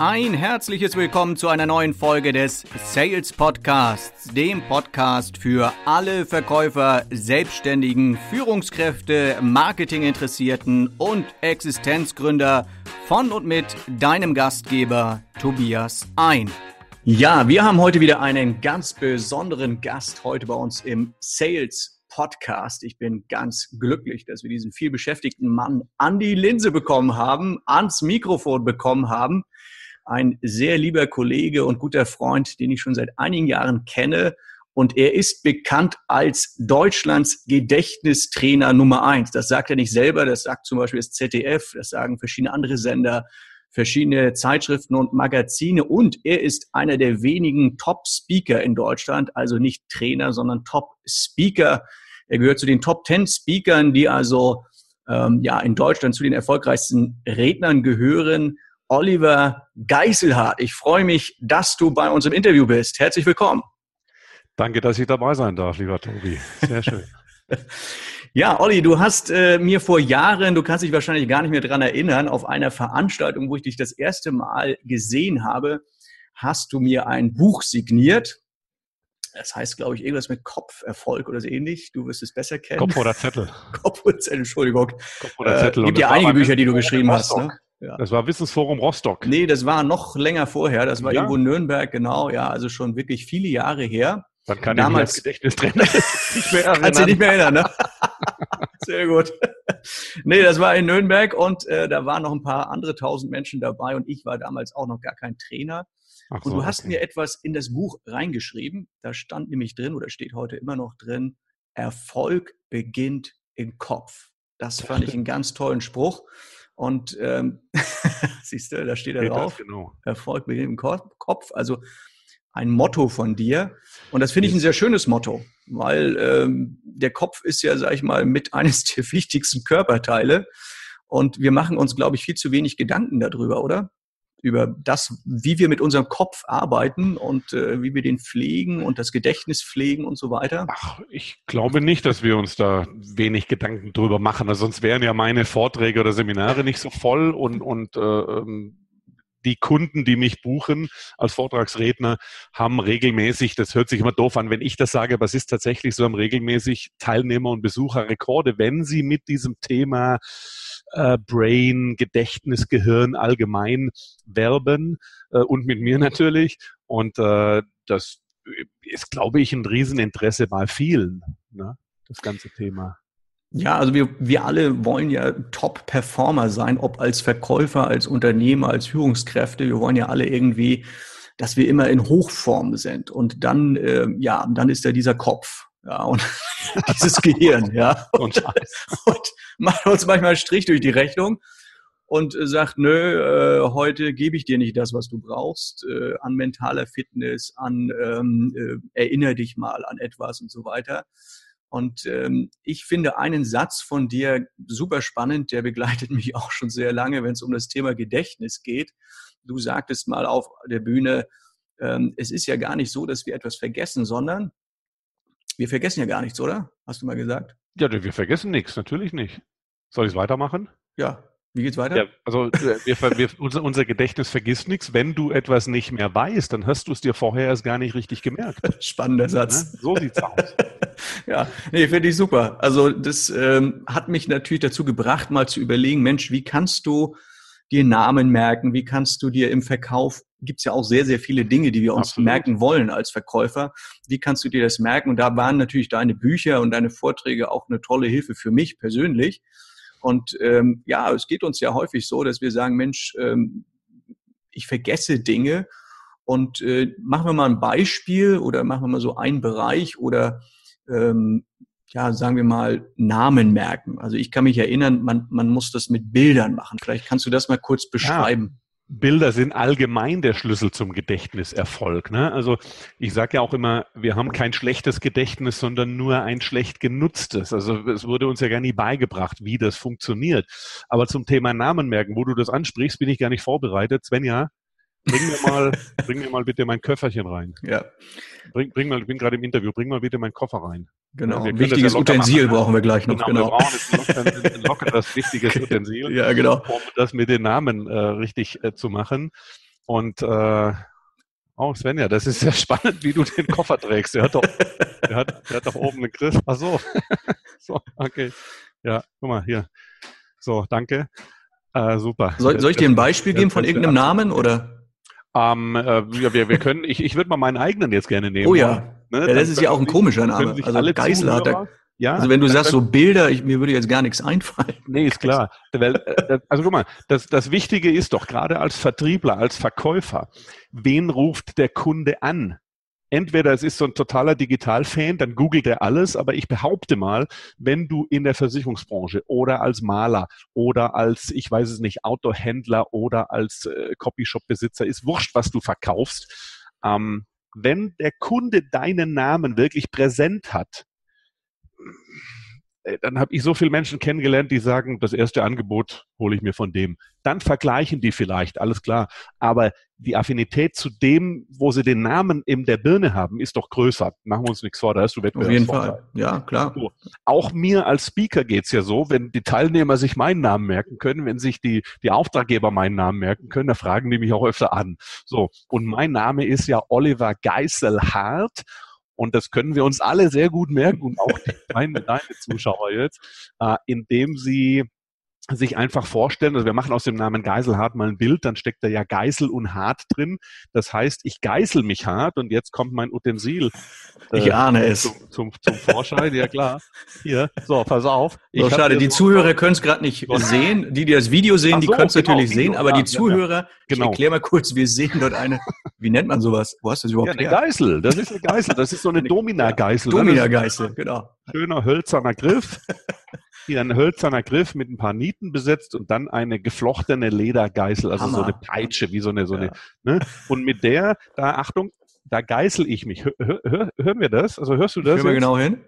Ein herzliches Willkommen zu einer neuen Folge des Sales Podcasts, dem Podcast für alle Verkäufer, Selbstständigen, Führungskräfte, Marketinginteressierten und Existenzgründer von und mit deinem Gastgeber Tobias Ein. Ja, wir haben heute wieder einen ganz besonderen Gast heute bei uns im Sales Podcast. Ich bin ganz glücklich, dass wir diesen vielbeschäftigten Mann an die Linse bekommen haben, ans Mikrofon bekommen haben ein sehr lieber Kollege und guter Freund, den ich schon seit einigen Jahren kenne. Und er ist bekannt als Deutschlands Gedächtnistrainer Nummer eins. Das sagt er nicht selber, das sagt zum Beispiel das ZDF, das sagen verschiedene andere Sender, verschiedene Zeitschriften und Magazine. Und er ist einer der wenigen Top-Speaker in Deutschland, also nicht Trainer, sondern Top-Speaker. Er gehört zu den Top Ten Speakern, die also ähm, ja in Deutschland zu den erfolgreichsten Rednern gehören. Oliver Geiselhardt. Ich freue mich, dass du bei uns im Interview bist. Herzlich willkommen. Danke, dass ich dabei sein darf, lieber Tobi. Sehr schön. ja, Olli, du hast äh, mir vor Jahren, du kannst dich wahrscheinlich gar nicht mehr dran erinnern, auf einer Veranstaltung, wo ich dich das erste Mal gesehen habe, hast du mir ein Buch signiert. Das heißt, glaube ich, irgendwas mit Kopferfolg oder so ähnlich. Du wirst es besser kennen. Kopf oder Zettel. Kopf oder Zettel, Entschuldigung. Kopf oder Zettel. Äh, gibt ja einige Bücher, die du geschrieben hast. Ne? Ja. Das war Wissensforum Rostock. Nee, das war noch länger vorher. Das war ja. irgendwo Nürnberg, genau. Ja, also schon wirklich viele Jahre her. Dann kann Damals, ich mich als Gedächtnistrainer nicht mehr erinnern. Kannst du nicht mehr erinnern, ne? Sehr gut. nee, das war in Nürnberg und äh, da waren noch ein paar andere tausend Menschen dabei und ich war damals auch noch gar kein Trainer. Ach und so, du hast okay. mir etwas in das Buch reingeschrieben. Da stand nämlich drin oder steht heute immer noch drin, Erfolg beginnt im Kopf. Das fand ich einen ganz tollen Spruch. Und ähm, siehst du, da steht da drauf, genau. Erfolg beginnt im Kopf. Also ein Motto von dir. Und das finde ich ein sehr schönes Motto, weil ähm, der Kopf ist ja, sag ich mal, mit eines der wichtigsten Körperteile. Und wir machen uns, glaube ich, viel zu wenig Gedanken darüber, oder? Über das, wie wir mit unserem Kopf arbeiten und äh, wie wir den pflegen und das Gedächtnis pflegen und so weiter? Ach, ich glaube nicht, dass wir uns da wenig Gedanken drüber machen. Also sonst wären ja meine Vorträge oder Seminare nicht so voll und, und äh, ähm, die Kunden, die mich buchen als Vortragsredner, haben regelmäßig, das hört sich immer doof an, wenn ich das sage, aber es ist tatsächlich so, haben regelmäßig Teilnehmer und Besucherrekorde, wenn sie mit diesem Thema äh, Brain, Gedächtnis, Gehirn allgemein werben äh, und mit mir natürlich. Und äh, das ist, glaube ich, ein Rieseninteresse bei vielen, ne? das ganze Thema. Ja, also wir, wir alle wollen ja Top-Performer sein, ob als Verkäufer, als Unternehmer, als Führungskräfte. Wir wollen ja alle irgendwie, dass wir immer in Hochform sind. Und dann, äh, ja, dann ist da dieser Kopf. Ja, und dieses Gehirn, ja. Und, und macht uns manchmal einen Strich durch die Rechnung und sagt, nö, äh, heute gebe ich dir nicht das, was du brauchst, äh, an mentaler Fitness, an ähm, äh, erinnere dich mal an etwas und so weiter. Und ähm, ich finde einen Satz von dir super spannend, der begleitet mich auch schon sehr lange, wenn es um das Thema Gedächtnis geht. Du sagtest mal auf der Bühne, ähm, es ist ja gar nicht so, dass wir etwas vergessen, sondern wir vergessen ja gar nichts, oder? Hast du mal gesagt? Ja, wir vergessen nichts, natürlich nicht. Soll ich es weitermachen? Ja. Wie geht's weiter? Ja, also äh, wir, wir, unser, unser, Gedächtnis vergisst nichts. Wenn du etwas nicht mehr weißt, dann hast du es dir vorher erst gar nicht richtig gemerkt. Spannender Satz. Ja, so sieht's aus. ja, nee, finde ich super. Also das ähm, hat mich natürlich dazu gebracht, mal zu überlegen, Mensch, wie kannst du dir Namen merken? Wie kannst du dir im Verkauf, gibt's ja auch sehr, sehr viele Dinge, die wir uns Absolut. merken wollen als Verkäufer. Wie kannst du dir das merken? Und da waren natürlich deine Bücher und deine Vorträge auch eine tolle Hilfe für mich persönlich. Und ähm, ja, es geht uns ja häufig so, dass wir sagen, Mensch, ähm, ich vergesse Dinge und äh, machen wir mal ein Beispiel oder machen wir mal so einen Bereich oder ähm, ja, sagen wir mal, Namen merken. Also ich kann mich erinnern, man, man muss das mit Bildern machen. Vielleicht kannst du das mal kurz beschreiben. Ja. Bilder sind allgemein der Schlüssel zum Gedächtniserfolg. Ne? Also ich sage ja auch immer, wir haben kein schlechtes Gedächtnis, sondern nur ein schlecht genutztes. Also es wurde uns ja gar nie beigebracht, wie das funktioniert. Aber zum Thema Namen merken, wo du das ansprichst, bin ich gar nicht vorbereitet. Svenja, bring mir mal, bring mir mal bitte mein Köfferchen rein. Ja. Bring, bring mal, ich bin gerade im Interview, bring mal bitte meinen Koffer rein. Genau, ein wichtiges ja Utensil machen. brauchen wir gleich noch. Genau, genau. wir brauchen jetzt ein lockeres, wichtiges Utensil, ja, genau. um das mit den Namen äh, richtig äh, zu machen. Und äh, oh Svenja, das ist sehr spannend, wie du den Koffer trägst. Der hat doch, der hat, der hat doch oben einen Griff. Ach so. so, okay. Ja, guck mal hier. So, danke. Äh, super. Soll, soll ich dir ein Beispiel geben von irgendeinem Namen oder? Ähm, äh, wir, wir können, ich, ich würde mal meinen eigenen jetzt gerne nehmen. Oh ja. Ne? ja das ist ja auch ein komischer Name. Also Geisel hat er. Ja, also wenn du sagst so Bilder, ich, mir würde jetzt gar nichts einfallen. Nee, ist klar. Äh, also guck mal, das, das Wichtige ist doch gerade als Vertriebler, als Verkäufer, wen ruft der Kunde an? Entweder es ist so ein totaler Digital-Fan, dann googelt er alles, aber ich behaupte mal, wenn du in der Versicherungsbranche oder als Maler oder als, ich weiß es nicht, Autohändler oder als äh, Copyshop-Besitzer, ist wurscht, was du verkaufst, ähm, wenn der Kunde deinen Namen wirklich präsent hat, dann habe ich so viele Menschen kennengelernt, die sagen, das erste Angebot hole ich mir von dem. Dann vergleichen die vielleicht, alles klar. Aber die Affinität zu dem, wo sie den Namen in der Birne haben, ist doch größer. Machen wir uns nichts vor, da hast du Wettbewerb. Auf jeden Fall, ja, klar. So. Auch mir als Speaker geht's ja so, wenn die Teilnehmer sich meinen Namen merken können, wenn sich die, die Auftraggeber meinen Namen merken können, da fragen die mich auch öfter an. So, und mein Name ist ja Oliver Geiselhardt und das können wir uns alle sehr gut merken und auch deine, deine Zuschauer jetzt, äh, indem sie sich einfach vorstellen, also wir machen aus dem Namen Geiselhart mal ein Bild, dann steckt da ja Geisel und Hart drin. Das heißt, ich geißel mich hart und jetzt kommt mein Utensil. Äh, ich ahne es. Zum, zum, zum Vorschein, ja klar. Hier, so, pass auf. So, schade, die so Zuhörer können es gerade nicht sehen. Die, die das Video sehen, so, die können es genau, natürlich Video, sehen, aber ja, die Zuhörer, ja. Genau. ich erkläre mal kurz, wir sehen dort eine, wie nennt man sowas? Wo hast du das überhaupt ja, eine Geißel, das ist eine Geißel, das ist so eine Domina-Geißel. Domina-Geißel, genau. Schöner hölzerner Griff. hier ein hölzerner Griff mit ein paar Nieten besetzt und dann eine geflochtene Ledergeißel, also Hammer. so eine Peitsche, wie so eine, so eine, ne? Und mit der, da Achtung, da geißel ich mich. Hör, hör, hören wir das? Also hörst du das? Hören wir genau hin?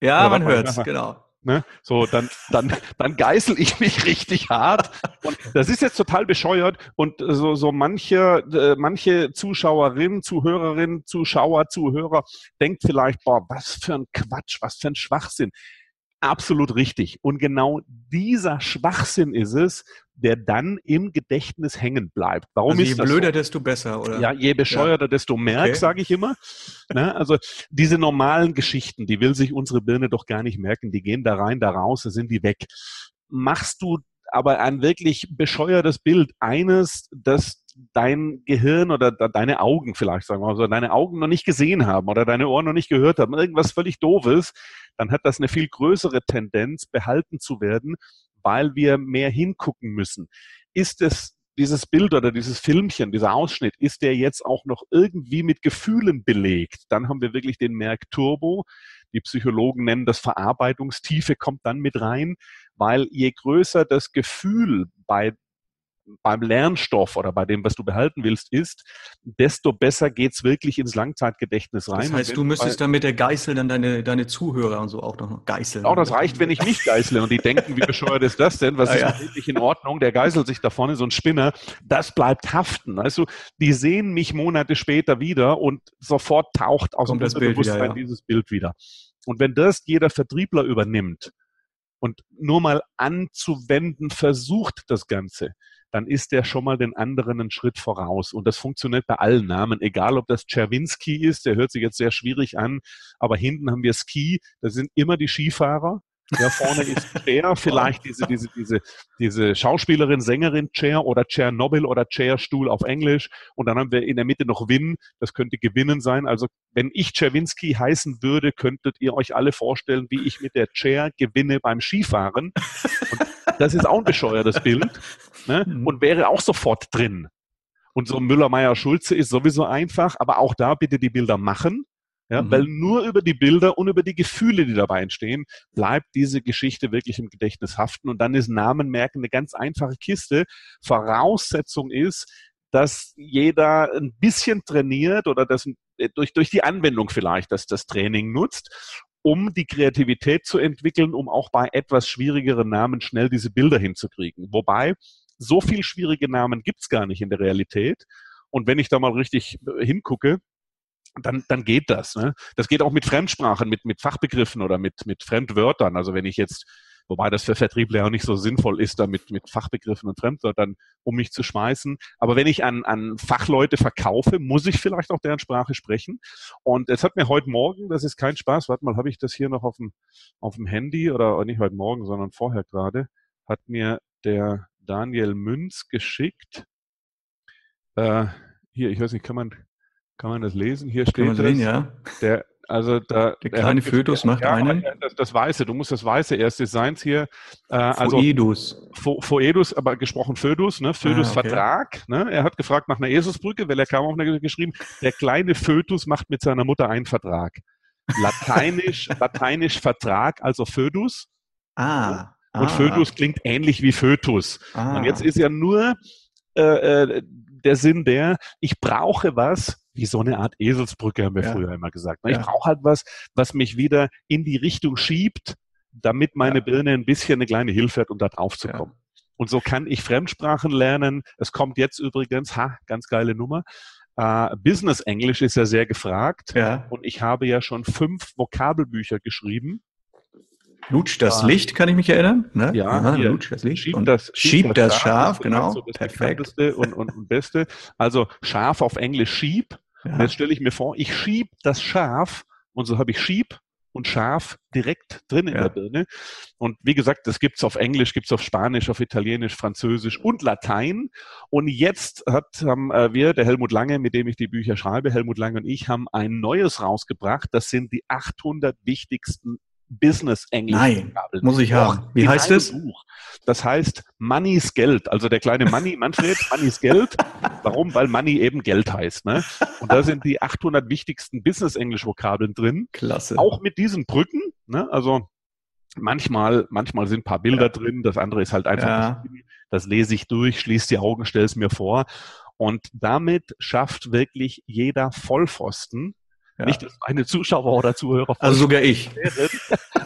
Ja, ja man hört es, genau. Ne? So, dann, dann, dann geißel ich mich richtig hart. Und das ist jetzt total bescheuert. Und so, so manche, äh, manche Zuschauerin, Zuhörerin, Zuschauer, Zuhörer denkt vielleicht, boah, was für ein Quatsch, was für ein Schwachsinn. Absolut richtig. Und genau dieser Schwachsinn ist es, der dann im Gedächtnis hängen bleibt. Warum also je ist das blöder, so? desto besser, oder? Ja, je bescheuerter, ja. desto mehr, okay. sage ich immer. Ne? Also diese normalen Geschichten, die will sich unsere Birne doch gar nicht merken. Die gehen da rein, da raus, da sind die weg. Machst du aber ein wirklich bescheuertes Bild, eines, das dein Gehirn oder deine Augen vielleicht, sagen wir mal so, deine Augen noch nicht gesehen haben oder deine Ohren noch nicht gehört haben, irgendwas völlig doofes, dann hat das eine viel größere Tendenz, behalten zu werden, weil wir mehr hingucken müssen. Ist es dieses Bild oder dieses Filmchen, dieser Ausschnitt, ist der jetzt auch noch irgendwie mit Gefühlen belegt? Dann haben wir wirklich den Merkturbo. Die Psychologen nennen das Verarbeitungstiefe, kommt dann mit rein, weil je größer das Gefühl bei beim Lernstoff oder bei dem, was du behalten willst, ist, desto besser geht's wirklich ins Langzeitgedächtnis rein. Das heißt, du müsstest dann mit der Geißel dann deine, deine Zuhörer und so auch noch geißeln. Auch das reicht, wenn ich nicht geißle und die denken, wie bescheuert ist das denn? Was ah, ist ja. nicht in Ordnung? Der geißelt sich da vorne, so ein Spinner. Das bleibt haften. Du, die sehen mich Monate später wieder und sofort taucht aus Kommt dem Bewusstsein ja. dieses Bild wieder. Und wenn das jeder Vertriebler übernimmt, und nur mal anzuwenden versucht das Ganze, dann ist der schon mal den anderen einen Schritt voraus. Und das funktioniert bei allen Namen, egal ob das Czerwinski ist, der hört sich jetzt sehr schwierig an, aber hinten haben wir Ski, das sind immer die Skifahrer. Ja, vorne ist Cher, vielleicht diese, diese, diese, diese Schauspielerin, Sängerin Cher oder Tschernobyl oder Cherstuhl auf Englisch. Und dann haben wir in der Mitte noch Win, das könnte Gewinnen sein. Also wenn ich Czerwinski heißen würde, könntet ihr euch alle vorstellen, wie ich mit der Cher gewinne beim Skifahren. Und das ist auch ein bescheuertes Bild ne? Mhm. und wäre auch sofort drin. Und so Müller-Meyer-Schulze ist sowieso einfach, aber auch da bitte die Bilder machen. Ja, mhm. Weil nur über die Bilder und über die Gefühle, die dabei entstehen, bleibt diese Geschichte wirklich im Gedächtnis haften. Und dann ist Namenmerken eine ganz einfache Kiste. Voraussetzung ist, dass jeder ein bisschen trainiert oder das äh, durch, durch die Anwendung vielleicht, dass das Training nutzt um die Kreativität zu entwickeln, um auch bei etwas schwierigeren Namen schnell diese Bilder hinzukriegen. Wobei, so viel schwierige Namen gibt's gar nicht in der Realität. Und wenn ich da mal richtig äh, hingucke, dann, dann geht das. Ne? Das geht auch mit Fremdsprachen, mit, mit Fachbegriffen oder mit, mit Fremdwörtern. Also wenn ich jetzt wobei das für Vertriebler auch nicht so sinnvoll ist, damit mit Fachbegriffen und Fremdwörtern um mich zu schmeißen. Aber wenn ich an, an Fachleute verkaufe, muss ich vielleicht auch deren Sprache sprechen. Und es hat mir heute Morgen, das ist kein Spaß, warte mal, habe ich das hier noch auf dem, auf dem Handy oder nicht heute Morgen, sondern vorher gerade, hat mir der Daniel Münz geschickt. Äh, hier, ich weiß nicht, kann man, kann man das lesen? Hier steht das. Sehen, ja. Der, also da, der kleine Fötus macht ja, einen. Das, das, Weiße, du musst das Weiße erst Designs hier. Äh, also Foedus. Fo, Foedus, aber gesprochen Fötus, ne? Fötus ah, okay. Vertrag. Ne? Er hat gefragt nach einer Eselsbrücke, weil er kam auf eine geschrieben, der kleine Fötus macht mit seiner Mutter einen Vertrag. Lateinisch, Lateinisch Vertrag, also Fötus. Ah. Und ah. Fötus klingt ähnlich wie Fötus. Ah. Und jetzt ist ja nur äh, äh, der Sinn der, ich brauche was, wie so eine Art Eselsbrücke, haben wir ja. früher immer gesagt. Ne? Ich ja. brauche halt was, was mich wieder in die Richtung schiebt, damit meine ja. Birne ein bisschen eine kleine Hilfe hat, um da drauf zu kommen. Und so kann ich Fremdsprachen lernen. Es kommt jetzt übrigens, ha, ganz geile Nummer. Uh, Business Englisch ist ja sehr gefragt. Ja. Und ich habe ja schon fünf Vokabelbücher geschrieben. Lutsch das Licht, kann ich mich erinnern? Ne? Ja, Aha, hier, Lutsch das Licht. Schieb und das, schieb das, das Schaf, genau. So das Perfekt. Und, und, und Beste. Also Schaf auf Englisch Schieb. Ja. Jetzt stelle ich mir vor, ich schieb das Schaf und so habe ich Schieb und Schaf direkt drin in ja. der Birne. Und wie gesagt, das gibt's auf Englisch, gibt's auf Spanisch, auf Italienisch, Französisch und Latein. Und jetzt hat, haben äh, wir, der Helmut Lange, mit dem ich die Bücher schreibe, Helmut Lange und ich, haben ein neues rausgebracht. Das sind die 800 wichtigsten Business Englisch. Nein, muss ich haben. Wie heißt es? Buch. Das heißt Money's Geld. Also der kleine Money, Manfred, Money's Geld. Warum? Weil Money eben Geld heißt. Ne? Und da sind die 800 wichtigsten Business Englisch Vokabeln drin. Klasse. Auch mit diesen Brücken. Ne? Also manchmal, manchmal sind ein paar Bilder ja. drin. Das andere ist halt einfach, ja. das lese ich durch, schließe die Augen, stelle es mir vor. Und damit schafft wirklich jeder Vollpfosten ja. Nicht, dass meine Zuschauer oder Zuhörer. Also sogar ich. Wären,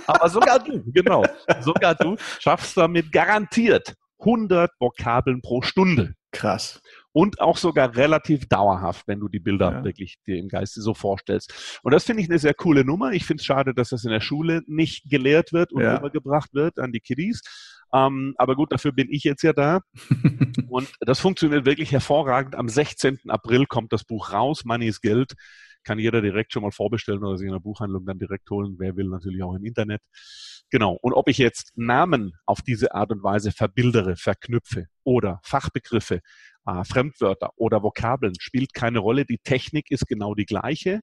aber sogar du, genau. Sogar du schaffst damit garantiert 100 Vokabeln pro Stunde. Krass. Und auch sogar relativ dauerhaft, wenn du die Bilder ja. wirklich dir im Geiste so vorstellst. Und das finde ich eine sehr coole Nummer. Ich finde es schade, dass das in der Schule nicht gelehrt wird und ja. übergebracht wird an die Kiddies. Ähm, aber gut, dafür bin ich jetzt ja da. und das funktioniert wirklich hervorragend. Am 16. April kommt das Buch raus, Money is Geld kann jeder direkt schon mal vorbestellen oder sich in der Buchhandlung dann direkt holen. Wer will, natürlich auch im Internet. Genau. Und ob ich jetzt Namen auf diese Art und Weise verbildere, verknüpfe oder Fachbegriffe, äh, Fremdwörter oder Vokabeln, spielt keine Rolle. Die Technik ist genau die gleiche.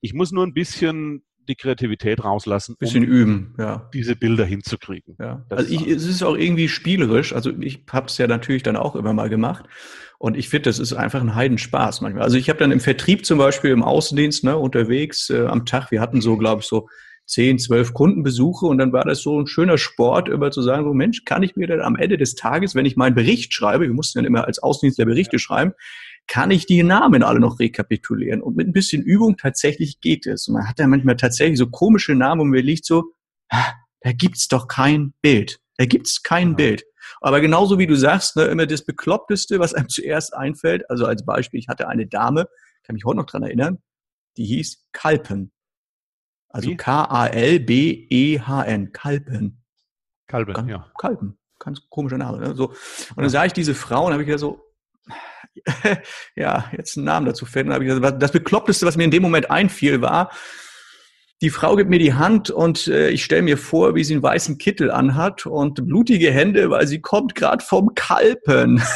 Ich muss nur ein bisschen die Kreativität rauslassen, bisschen um üben, ja. diese Bilder hinzukriegen. Ja. also ich, es ist auch irgendwie spielerisch. Also ich habe es ja natürlich dann auch immer mal gemacht. Und ich finde, das ist einfach ein Heidenspaß manchmal. Also ich habe dann im Vertrieb zum Beispiel im Außendienst ne, unterwegs äh, am Tag, wir hatten so, glaube ich, so zehn, zwölf Kundenbesuche und dann war das so ein schöner Sport, über zu sagen, so Mensch, kann ich mir denn am Ende des Tages, wenn ich meinen Bericht schreibe, wir mussten dann immer als Außendienstler Berichte schreiben, kann ich die Namen alle noch rekapitulieren. Und mit ein bisschen Übung tatsächlich geht es. Und man hat dann manchmal tatsächlich so komische Namen und mir liegt so, ah, da gibt's doch kein Bild. Da gibt's kein ja. Bild. Aber genauso wie du sagst, ne, immer das Bekloppteste, was einem zuerst einfällt. Also als Beispiel, ich hatte eine Dame, kann mich heute noch dran erinnern, die hieß Kalpen. Also K-A-L-B-E-H-N. Kalpen. Kalpen, Ganz, ja. Kalpen. Ganz komischer Name. Ne? So. Und dann sah ich diese Frau und habe ich ja so, ja, jetzt einen Namen dazu finden. Habe ich gesagt, das Bekloppteste, was mir in dem Moment einfiel, war, die Frau gibt mir die Hand und äh, ich stelle mir vor, wie sie einen weißen Kittel anhat und blutige Hände, weil sie kommt gerade vom Kalpen.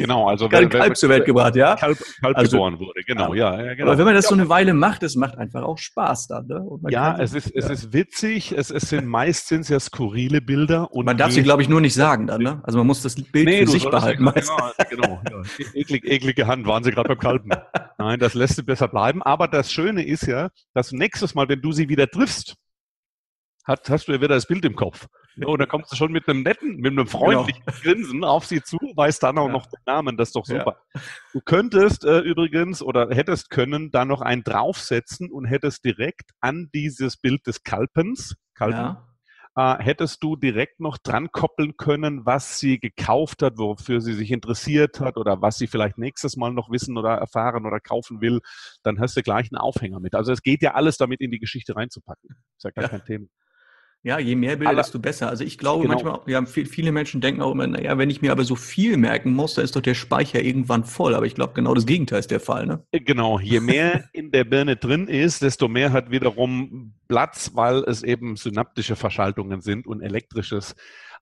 Genau, also gerade ein Kalb zur Welt gebracht, ja. Kalb, Kalb also, geboren wurde, genau, ja, ja, genau. Aber wenn man das so eine Weile macht, das macht einfach auch Spaß dann, ne? ja, es ist, es ist witzig, es, es sind meist sind ja skurrile Bilder und man darf sie, glaube ich, nur nicht sagen dann, ne? Also man muss das Bild nee, für sich behalten. Ja, genau, ja. Eklig, eklige Hand, waren sie gerade beim Kalben. Nein, das lässt sie besser bleiben. Aber das Schöne ist ja, dass nächstes Mal, wenn du sie wieder triffst, hast, hast du ja wieder das Bild im Kopf. Und dann kommst du schon mit einem netten, mit einem freundlichen genau. Grinsen auf sie zu, weißt dann auch ja. noch den Namen, das ist doch super. Ja. Du könntest äh, übrigens oder hättest können da noch einen draufsetzen und hättest direkt an dieses Bild des Kalpens, Kalpen, ja. äh, hättest du direkt noch dran koppeln können, was sie gekauft hat, wofür sie sich interessiert hat oder was sie vielleicht nächstes Mal noch wissen oder erfahren oder kaufen will. Dann hast du gleich einen Aufhänger mit. Also es geht ja alles damit in die Geschichte reinzupacken. Ist ja gar kein Thema. Ja, je mehr Bilder, desto besser. Also ich glaube genau. manchmal, ja, viele Menschen denken auch immer, naja, wenn ich mir aber so viel merken muss, dann ist doch der Speicher irgendwann voll. Aber ich glaube, genau das Gegenteil ist der Fall. Ne? Äh, genau, je mehr in der Birne drin ist, desto mehr hat wiederum Platz, weil es eben synaptische Verschaltungen sind und elektrisches.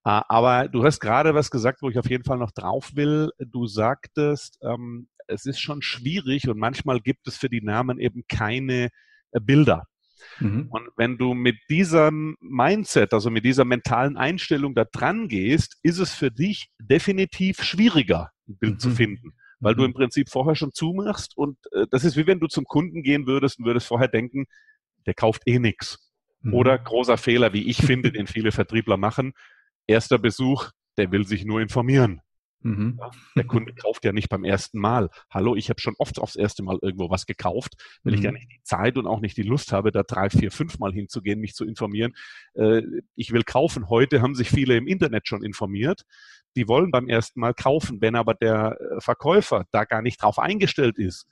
Äh, aber du hast gerade was gesagt, wo ich auf jeden Fall noch drauf will. Du sagtest, ähm, es ist schon schwierig und manchmal gibt es für die Namen eben keine äh, Bilder. Mhm. Und wenn du mit diesem Mindset, also mit dieser mentalen Einstellung da dran gehst, ist es für dich definitiv schwieriger, ein Bild mhm. zu finden. Weil mhm. du im Prinzip vorher schon zumachst und äh, das ist wie wenn du zum Kunden gehen würdest und würdest vorher denken, der kauft eh nichts. Mhm. Oder großer Fehler, wie ich finde, den viele Vertriebler machen. Erster Besuch, der will sich nur informieren. Mhm. der Kunde kauft ja nicht beim ersten Mal. Hallo, ich habe schon oft aufs erste Mal irgendwo was gekauft, weil mhm. ich gar nicht die Zeit und auch nicht die Lust habe, da drei, vier, fünf Mal hinzugehen, mich zu informieren. Äh, ich will kaufen. Heute haben sich viele im Internet schon informiert. Die wollen beim ersten Mal kaufen. Wenn aber der äh, Verkäufer da gar nicht drauf eingestellt ist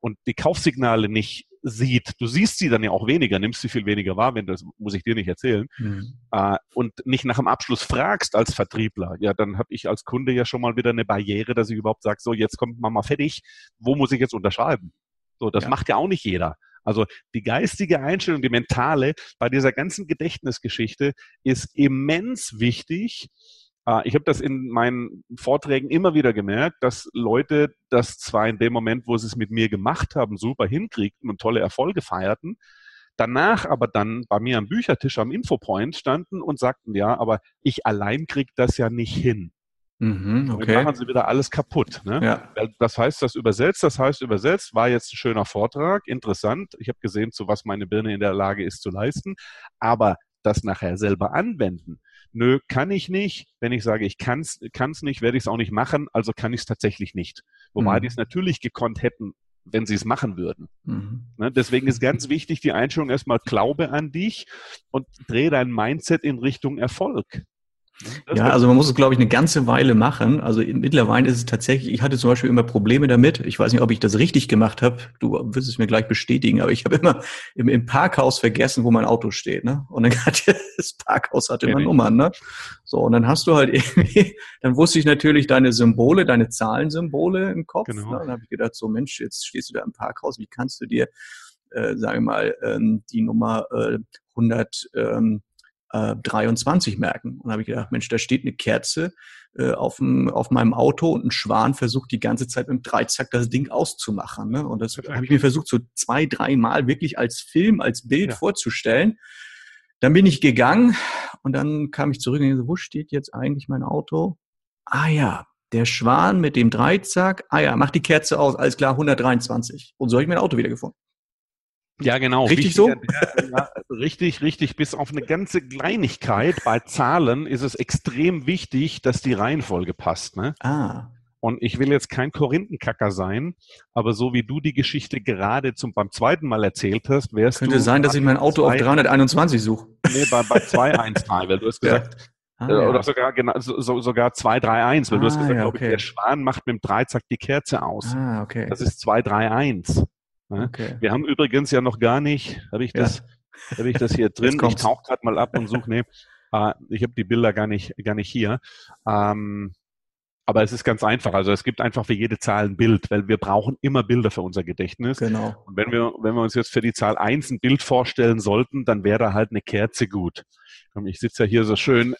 und die Kaufsignale nicht sieht. Du siehst sie dann ja auch weniger, nimmst sie viel weniger wahr, wenn das muss ich dir nicht erzählen. Mhm. Äh, und nicht nach dem Abschluss fragst als Vertriebler, ja, dann habe ich als Kunde ja schon mal wieder eine Barriere, dass ich überhaupt sage, so jetzt kommt Mama fertig, wo muss ich jetzt unterschreiben? So, das ja. macht ja auch nicht jeder. Also die geistige Einstellung, die mentale bei dieser ganzen Gedächtnisgeschichte ist immens wichtig, ich habe das in meinen Vorträgen immer wieder gemerkt, dass Leute das zwar in dem Moment, wo sie es mit mir gemacht haben, super hinkriegten und tolle Erfolge feierten, danach aber dann bei mir am Büchertisch am Infopoint standen und sagten, ja, aber ich allein krieg das ja nicht hin. Mhm, okay. Dann machen sie wieder alles kaputt. Ne? Ja. Das heißt, das übersetzt, das heißt übersetzt, war jetzt ein schöner Vortrag, interessant. Ich habe gesehen, zu was meine Birne in der Lage ist zu leisten. Aber das nachher selber anwenden, nö, kann ich nicht. Wenn ich sage, ich kann es nicht, werde ich es auch nicht machen, also kann ich es tatsächlich nicht. Wobei mhm. die es natürlich gekonnt hätten, wenn sie es machen würden. Mhm. Ne, deswegen ist ganz wichtig die Einstellung erstmal Glaube an dich und dreh dein Mindset in Richtung Erfolg. Das ja, also man muss es, glaube ich, eine ganze Weile machen. Also mittlerweile ist es tatsächlich, ich hatte zum Beispiel immer Probleme damit. Ich weiß nicht, ob ich das richtig gemacht habe. Du wirst es mir gleich bestätigen, aber ich habe immer im, im, Parkhaus vergessen, wo mein Auto steht. Ne? Und dann hat das Parkhaus hatte immer Nummern. Ne? So, und dann hast du halt irgendwie, dann wusste ich natürlich deine Symbole, deine Zahlensymbole im Kopf. Genau. Ne? Dann habe ich gedacht, so Mensch, jetzt stehst du da im Parkhaus, wie kannst du dir, äh, sage mal, ähm, die Nummer äh, 100, ähm, äh, 23 merken. Und habe ich gedacht, Mensch, da steht eine Kerze äh, auf, dem, auf meinem Auto und ein Schwan versucht die ganze Zeit mit dem Dreizack das Ding auszumachen. Ne? Und das habe ich mir versucht, so zwei, dreimal wirklich als Film, als Bild ja. vorzustellen. Dann bin ich gegangen und dann kam ich zurück und so, wo steht jetzt eigentlich mein Auto? Ah ja, der Schwan mit dem Dreizack. Ah ja, mach die Kerze aus, alles klar, 123. Und so habe ich mein Auto wieder gefunden. Ja, genau. Richtig so? Ja, richtig, richtig. Bis auf eine ganze Kleinigkeit bei Zahlen ist es extrem wichtig, dass die Reihenfolge passt. Ne? Ah. Und ich will jetzt kein Korinthenkacker sein, aber so wie du die Geschichte gerade zum, beim zweiten Mal erzählt hast, wärst Könnte du sein, dass ich mein Auto auf 321 suche. Nee, bei, bei 213, weil du hast gesagt, ja. Ah, äh, oder ja. sogar genau, so, sogar 231, weil ah, du hast ah, gesagt, ja, okay. ich, der Schwan macht mit dem Dreizack die Kerze aus. Ah, okay. Das ist 231. Okay. Wir haben übrigens ja noch gar nicht, habe ich das, ja. habe ich das hier drin? Ich tauche gerade mal ab und suche, nee, äh, ich habe die Bilder gar nicht, gar nicht hier. Ähm, aber es ist ganz einfach. Also es gibt einfach für jede Zahl ein Bild, weil wir brauchen immer Bilder für unser Gedächtnis. Genau. Und wenn wir, wenn wir uns jetzt für die Zahl 1 ein Bild vorstellen sollten, dann wäre da halt eine Kerze gut. Ich sitze ja hier so schön.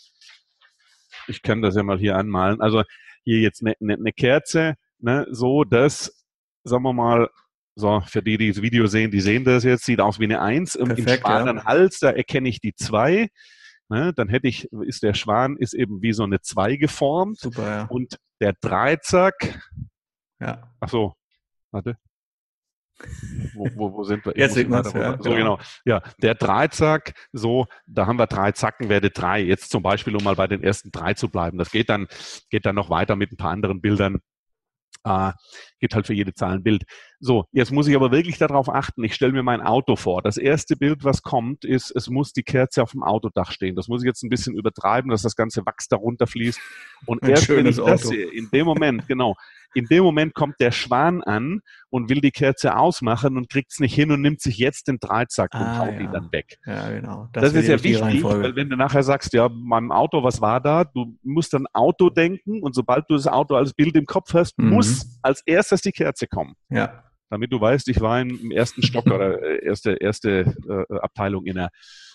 Ich kann das ja mal hier anmalen. Also hier jetzt eine, eine, eine Kerze, ne, so dass, sagen wir mal, so, für die, die das Video sehen, die sehen das jetzt, sieht aus wie eine Eins. Perfekt, Im schwaren ja. Hals, da erkenne ich die zwei. Ne, dann hätte ich, ist der Schwan ist eben wie so eine Zwei geformt. Super, ja. Und der Dreizack, ja. ach so, warte. Wo, wo, wo sind wir? Jetzt sieht man ja. So, genau. Ja, der Dreizack, so, da haben wir drei Zacken, werde drei. Jetzt zum Beispiel, um mal bei den ersten drei zu bleiben. Das geht dann, geht dann noch weiter mit ein paar anderen Bildern. Äh, gibt halt für jede Zahl ein Bild. So, jetzt muss ich aber wirklich darauf achten. Ich stelle mir mein Auto vor. Das erste Bild, was kommt, ist, es muss die Kerze auf dem Autodach stehen. Das muss ich jetzt ein bisschen übertreiben, dass das ganze Wachs darunter fließt. Und ein erst wenn ich das Auto. sehe, in dem Moment, genau, In dem Moment kommt der Schwan an und will die Kerze ausmachen und kriegt es nicht hin und nimmt sich jetzt den Dreizack und Ah, haut ja. die dann weg. Ja, genau. Das, ist wäre ja wichtig, Reihenfolge. weil wenn du nachher sagst, ja, meinem Auto, was war da? Du musst an Auto denken und sobald du das Auto als Bild im Kopf hast, Mhm. muss als erstes die Kerze kommen. Ja. Damit du weißt, ich war im, ersten Stock oder äh, erste, erste äh, Abteilung in der,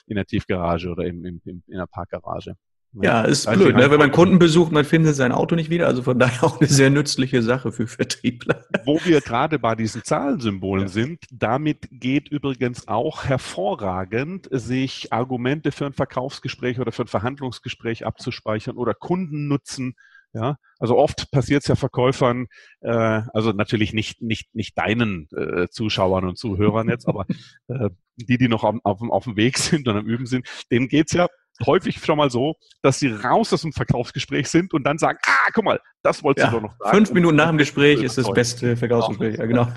in der Tiefgarage oder im, im, in der Parkgarage. Ja, ist blöd, ne? wenn man Kunden besucht, man findet sein Auto nicht wieder. Also von daher auch eine sehr nützliche Sache für Vertriebler. Wo wir gerade bei diesen Zahlensymbolen Ja. sind, damit geht übrigens auch hervorragend, sich Argumente für ein Verkaufsgespräch oder für ein Verhandlungsgespräch abzuspeichern oder Kundennutzen. Ja, also oft passiert es ja Verkäufern, äh, also natürlich nicht nicht nicht deinen äh, Zuschauern und Zuhörern jetzt, aber äh, die, die noch auf, auf, auf dem Weg sind und am Üben sind, denen geht's ja häufig schon mal so, dass sie raus aus dem Verkaufsgespräch sind und dann sagen, ah, guck mal, das wolltest Ja, du doch noch sagen. Fünf Minuten nach dem Gespräch ist das beste Verkaufsgespräch. Ja, genau.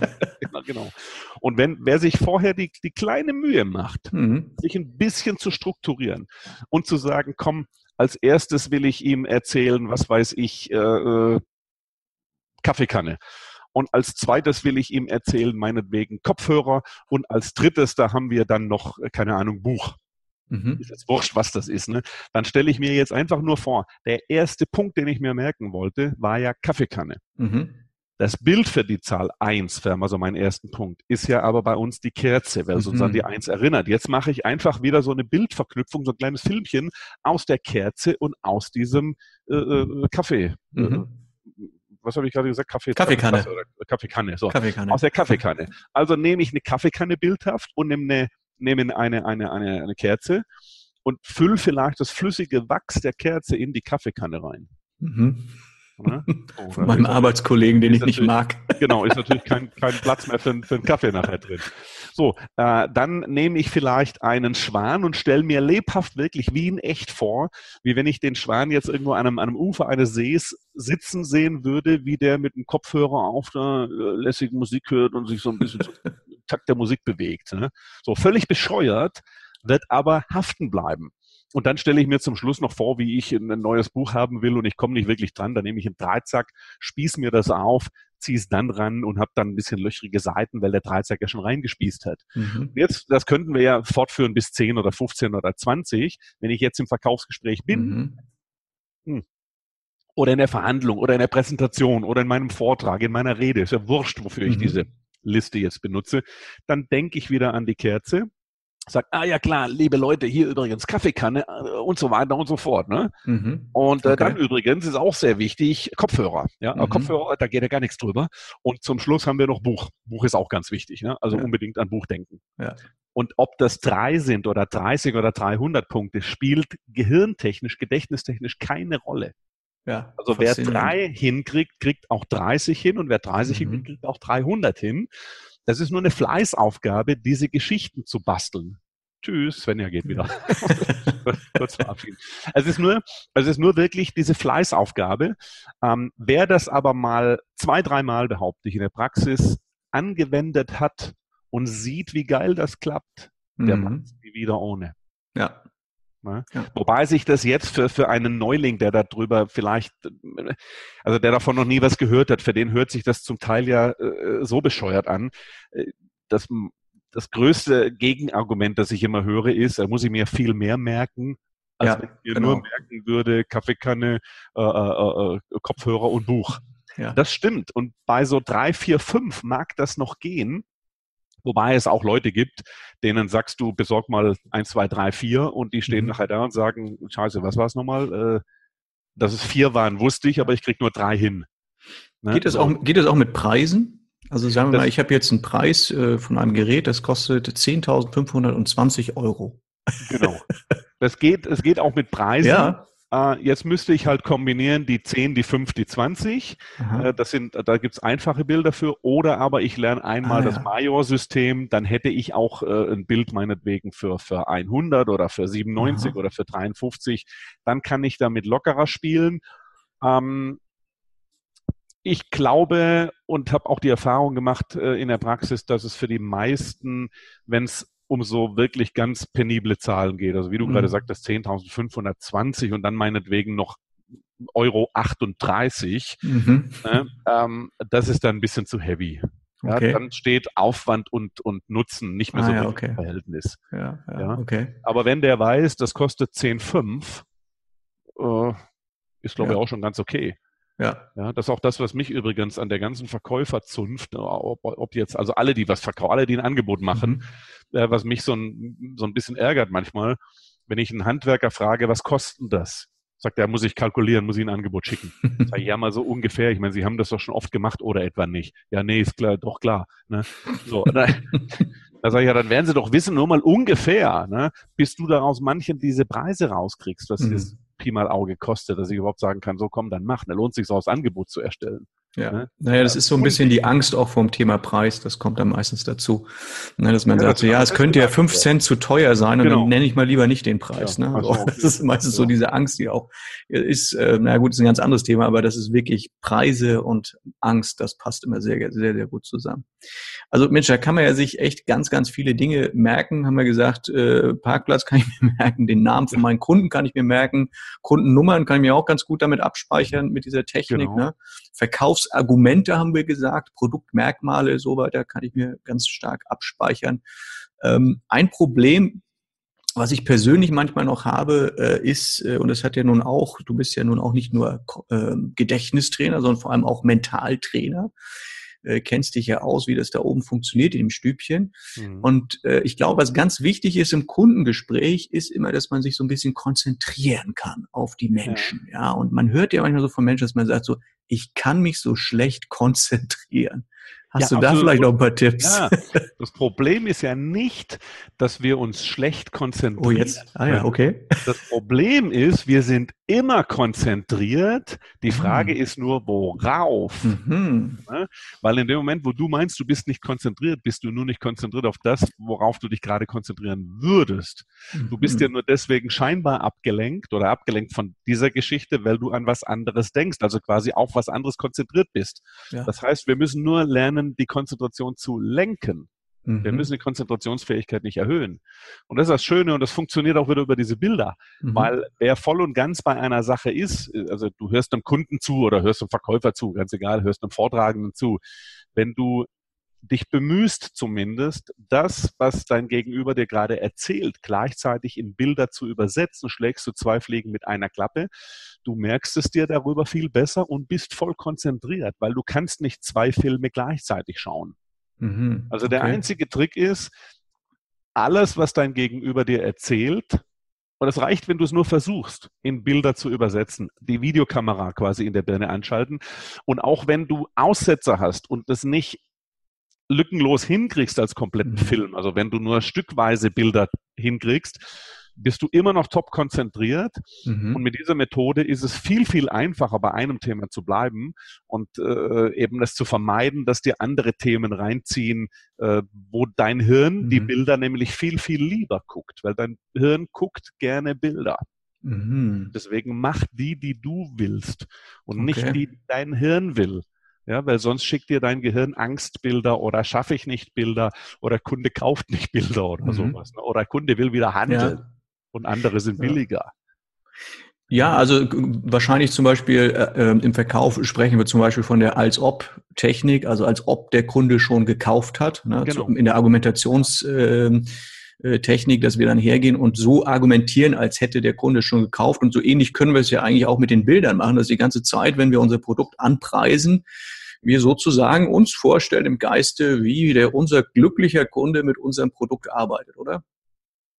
Ja, genau. Und wenn wer sich vorher die, die kleine Mühe macht, Mhm. sich ein bisschen zu strukturieren und zu sagen, komm, als erstes will ich ihm erzählen, was weiß ich, äh, äh, Kaffeekanne. Und als zweites will ich ihm erzählen, meinetwegen Kopfhörer. Und als drittes, da haben wir dann noch, äh, keine Ahnung, Buch. Mhm. Ist jetzt wurscht, was das ist. Ne? Dann stelle ich mir jetzt einfach nur vor, der erste Punkt, den ich mir merken wollte, war ja Kaffeekanne. Mhm. Das Bild für die Zahl 1, wäre mal so mein ersten Punkt, ist ja aber bei uns die Kerze, weil es uns Mhm. an die 1 erinnert. Jetzt mache ich einfach wieder so eine Bildverknüpfung, so ein kleines Filmchen aus der Kerze und aus diesem äh, äh, Kaffee. Äh, Mhm. was habe ich gerade gesagt? Kaffee, Kaffeekanne. Kaffeekanne. So. Kaffeekanne. Aus der Kaffeekanne. Also nehme ich eine Kaffeekanne bildhaft und nehme eine, nehme eine, eine, eine, eine Kerze und fülle vielleicht das flüssige Wachs der Kerze in die Kaffeekanne rein. Mhm. Ne? So, Von meinem Arbeitskollegen, den ich nicht mag. Genau, ist natürlich kein, kein Platz mehr für, für einen Kaffee nachher drin. So, äh, dann nehme ich vielleicht einen Schwan und stelle mir lebhaft wirklich wie in echt vor, wie wenn ich den Schwan jetzt irgendwo an einem, an einem Ufer eines Sees sitzen sehen würde, wie der mit dem Kopfhörer auf der äh, lässigen Musik hört und sich so ein bisschen Takt der Musik bewegt. Ne? So völlig bescheuert, wird aber haften bleiben. Und dann stelle ich mir zum Schluss noch vor, wie ich ein neues Buch haben will und ich komme nicht wirklich dran. Dann nehme ich einen Dreizack, spieß mir das auf, ziehe es dann ran und habe dann ein bisschen löchrige Seiten, weil der Dreizack ja schon reingespießt hat. Mhm. Jetzt, das könnten wir ja fortführen bis 10 oder 15 oder 20. Wenn ich jetzt im Verkaufsgespräch bin Mhm. oder in der Verhandlung oder in der Präsentation oder in meinem Vortrag, in meiner Rede, ist ja wurscht, wofür ich Mhm. diese Liste jetzt benutze, dann denke ich wieder an die Kerze, sag, ah ja klar, liebe Leute, hier übrigens Kaffeekanne äh, und so weiter und so fort. Ne? Mhm. Und äh, Okay. dann übrigens ist auch sehr wichtig, Kopfhörer. Ja, Mhm. Kopfhörer, da geht ja gar nichts drüber. Und zum Schluss haben wir noch Buch. Buch ist auch ganz wichtig. Ne? Also Ja. unbedingt an Buch denken. Ja. Und ob das drei sind oder 30 oder 300 Punkte, spielt gehirntechnisch, gedächtnistechnisch keine Rolle. Ja, Also wer drei hinkriegt, kriegt auch 30 hin und wer 30 Mhm. hinkriegt, kriegt auch 300 hin. Das ist nur eine Fleißaufgabe, diese Geschichten zu basteln. Tschüss, Svenja geht wieder. Kurz verabschieden. Es ist nur, es ist nur wirklich diese Fleißaufgabe. Ähm, wer das aber mal zwei, dreimal, behaupte ich, in der Praxis angewendet hat und sieht, wie geil das klappt, der Mhm. macht es wieder ohne. Ja. Ne? Ja. Wobei sich das jetzt für, für einen Neuling, der darüber vielleicht, äh, also der davon noch nie was gehört hat, für den hört sich das zum Teil ja äh, so bescheuert an. Äh, Das, das größte Gegenargument, das ich immer höre, ist, da muss ich mir viel mehr merken, als Ja, wenn ich mir genau. nur merken würde, Kaffeekanne, äh, äh, äh, Kopfhörer und Buch. Ja. Das stimmt. Und bei so drei, vier, fünf mag das noch gehen. Wobei es auch Leute gibt, denen sagst du, besorg mal eins, zwei, drei, vier und die stehen Mhm. nachher da und sagen, scheiße, was war es nochmal? Äh, dass es vier waren, wusste ich, aber ich krieg nur drei hin. Ne? Geht es So. auch, geht es auch mit Preisen? Also sagen wir Das- mal, ich habe jetzt einen Preis äh, von einem Gerät, das kostet 10.520 Euro. Genau. Das geht, es geht auch mit Preisen. Ja. Äh, jetzt müsste ich halt kombinieren die 10, die 5, die 20. Aha. Äh, Das sind, da gibt's einfache Bilder für. Oder aber ich lerne einmal Ah, das ja. Major-System, dann hätte ich auch äh, ein Bild meinetwegen für, für 100 oder für 97 Aha. oder für 53. Dann kann ich damit lockerer spielen. Ähm, ich glaube und habe auch die Erfahrung gemacht äh, in der Praxis, dass es für die meisten, wenn es um so wirklich ganz penible Zahlen geht, also wie du Mhm. gerade sagtest, 10.520 und dann meinetwegen noch Euro 38. Mhm. Ne, ähm, das ist dann ein bisschen zu heavy. Ja, okay. Dann steht Aufwand und, und Nutzen nicht mehr ah, so ja, okay. im Verhältnis. Ja, ja, Okay. Aber wenn der weiß, das kostet 10,5, äh, ist glaube ich auch schon ganz okay. Ja. ja. Das ist auch das, was mich übrigens an der ganzen Verkäuferzunft, ob, ob jetzt, also alle, die was verkaufen, alle, die ein Angebot machen, mhm. äh, was mich so ein, so ein bisschen ärgert manchmal, wenn ich einen Handwerker frage, was kostet das? Sagt er, muss ich kalkulieren, muss ich ein Angebot schicken. Sag ich, ja, mal so ungefähr. Ich meine, Sie haben das doch schon oft gemacht oder etwa nicht. Ja, nee, ist klar, doch klar. Ne? So, da, da sage ich, ja, dann werden Sie doch wissen, nur mal ungefähr, ne? bis du daraus manchen diese Preise rauskriegst, was mhm. das Pi mal Auge kostet, dass ich überhaupt sagen kann, so komm, dann mach. Da lohnt sich so das Angebot zu erstellen. Ja. Ne? Naja, das ist so ein bisschen die Angst auch vom Thema Preis, das kommt dann meistens dazu. Ne, dass man ja, sagt, so, ja, es könnte ja fünf Cent zu teuer sein und genau. dann nenne ich mal lieber nicht den Preis. Ja, ne? Also, das ist meistens ja. so diese Angst, die auch ist, äh, naja gut, ist ein ganz anderes Thema, aber das ist wirklich Preise und Angst, das passt immer sehr, sehr, sehr gut zusammen. Also Mensch, da kann man ja sich echt ganz, ganz viele Dinge merken. Haben wir gesagt, äh, Parkplatz kann ich mir merken, den Namen von meinen Kunden kann ich mir merken, Kundennummern kann ich mir auch ganz gut damit abspeichern mit dieser Technik. Genau. Ne? Verkaufsargumente haben wir gesagt, Produktmerkmale, so weiter kann ich mir ganz stark abspeichern. Ähm, ein Problem, was ich persönlich manchmal noch habe, äh, ist, äh, und das hat ja nun auch, du bist ja nun auch nicht nur äh, Gedächtnistrainer, sondern vor allem auch Mentaltrainer äh, kennst dich ja aus, wie das da oben funktioniert in dem Stübchen. Mhm. Und äh, ich glaube, was ganz wichtig ist im Kundengespräch, ist immer, dass man sich so ein bisschen konzentrieren kann auf die Menschen. Ja, ja? und man hört ja manchmal so von Menschen, dass man sagt so, ich kann mich so schlecht konzentrieren. Hast ja, du da vielleicht noch ein paar Tipps? Ja, das Problem ist ja nicht, dass wir uns schlecht konzentrieren. Oh, jetzt? Ah ja, okay. Das Problem ist, wir sind immer konzentriert. Die Frage mhm. ist nur, worauf? Mhm. Ne? Weil in dem Moment, wo du meinst, du bist nicht konzentriert, bist du nur nicht konzentriert auf das, worauf du dich gerade konzentrieren würdest. Mhm. Du bist mhm. ja nur deswegen scheinbar abgelenkt oder abgelenkt von dieser Geschichte, weil du an was anderes denkst, also quasi auf was anderes konzentriert bist. Das heißt, wir müssen nur lernen, die Konzentration zu lenken. Wir mhm. müssen die Konzentrationsfähigkeit nicht erhöhen. Und das ist das Schöne und das funktioniert auch wieder über diese Bilder, mhm. weil wer voll und ganz bei einer Sache ist, also du hörst einem Kunden zu oder hörst einem Verkäufer zu, ganz egal, hörst einem Vortragenden zu, wenn du dich bemühst zumindest, das, was dein Gegenüber dir gerade erzählt, gleichzeitig in Bilder zu übersetzen, schlägst du zwei Fliegen mit einer Klappe. Du merkst es dir darüber viel besser und bist voll konzentriert, weil du kannst nicht zwei Filme gleichzeitig schauen. Mhm, also der okay. einzige Trick ist, alles, was dein Gegenüber dir erzählt, und es reicht, wenn du es nur versuchst, in Bilder zu übersetzen, die Videokamera quasi in der Birne anschalten. Und auch wenn du Aussetzer hast und das nicht lückenlos hinkriegst als kompletten mhm. Film, also wenn du nur stückweise Bilder hinkriegst, bist du immer noch top konzentriert. Mhm. Und mit dieser Methode ist es viel, viel einfacher, bei einem Thema zu bleiben und äh, eben es zu vermeiden, dass dir andere Themen reinziehen, äh, wo dein Hirn mhm. die Bilder nämlich viel, viel lieber guckt, weil dein Hirn guckt gerne Bilder. Mhm. Deswegen mach die, die du willst und okay. nicht die, die dein Hirn will. Ja, weil sonst schickt dir dein Gehirn Angstbilder oder schaffe ich nicht Bilder oder Kunde kauft nicht Bilder oder mhm. sowas. Ne? Oder Kunde will wieder handeln. Ja und andere sind billiger. Ja, also wahrscheinlich zum Beispiel äh, ähm, im Verkauf sprechen wir zum Beispiel von der Als-Ob-Technik, also als ob der Kunde schon gekauft hat. Ne, genau. in der Argumentationstechnik, äh, äh dass wir dann hergehen und so argumentieren, als hätte der Kunde schon gekauft. Und so ähnlich können wir es ja eigentlich auch mit den Bildern machen, dass die ganze Zeit, wenn wir unser Produkt anpreisen, wir sozusagen uns vorstellen im Geiste, wie der unser glücklicher Kunde mit unserem Produkt arbeitet, oder?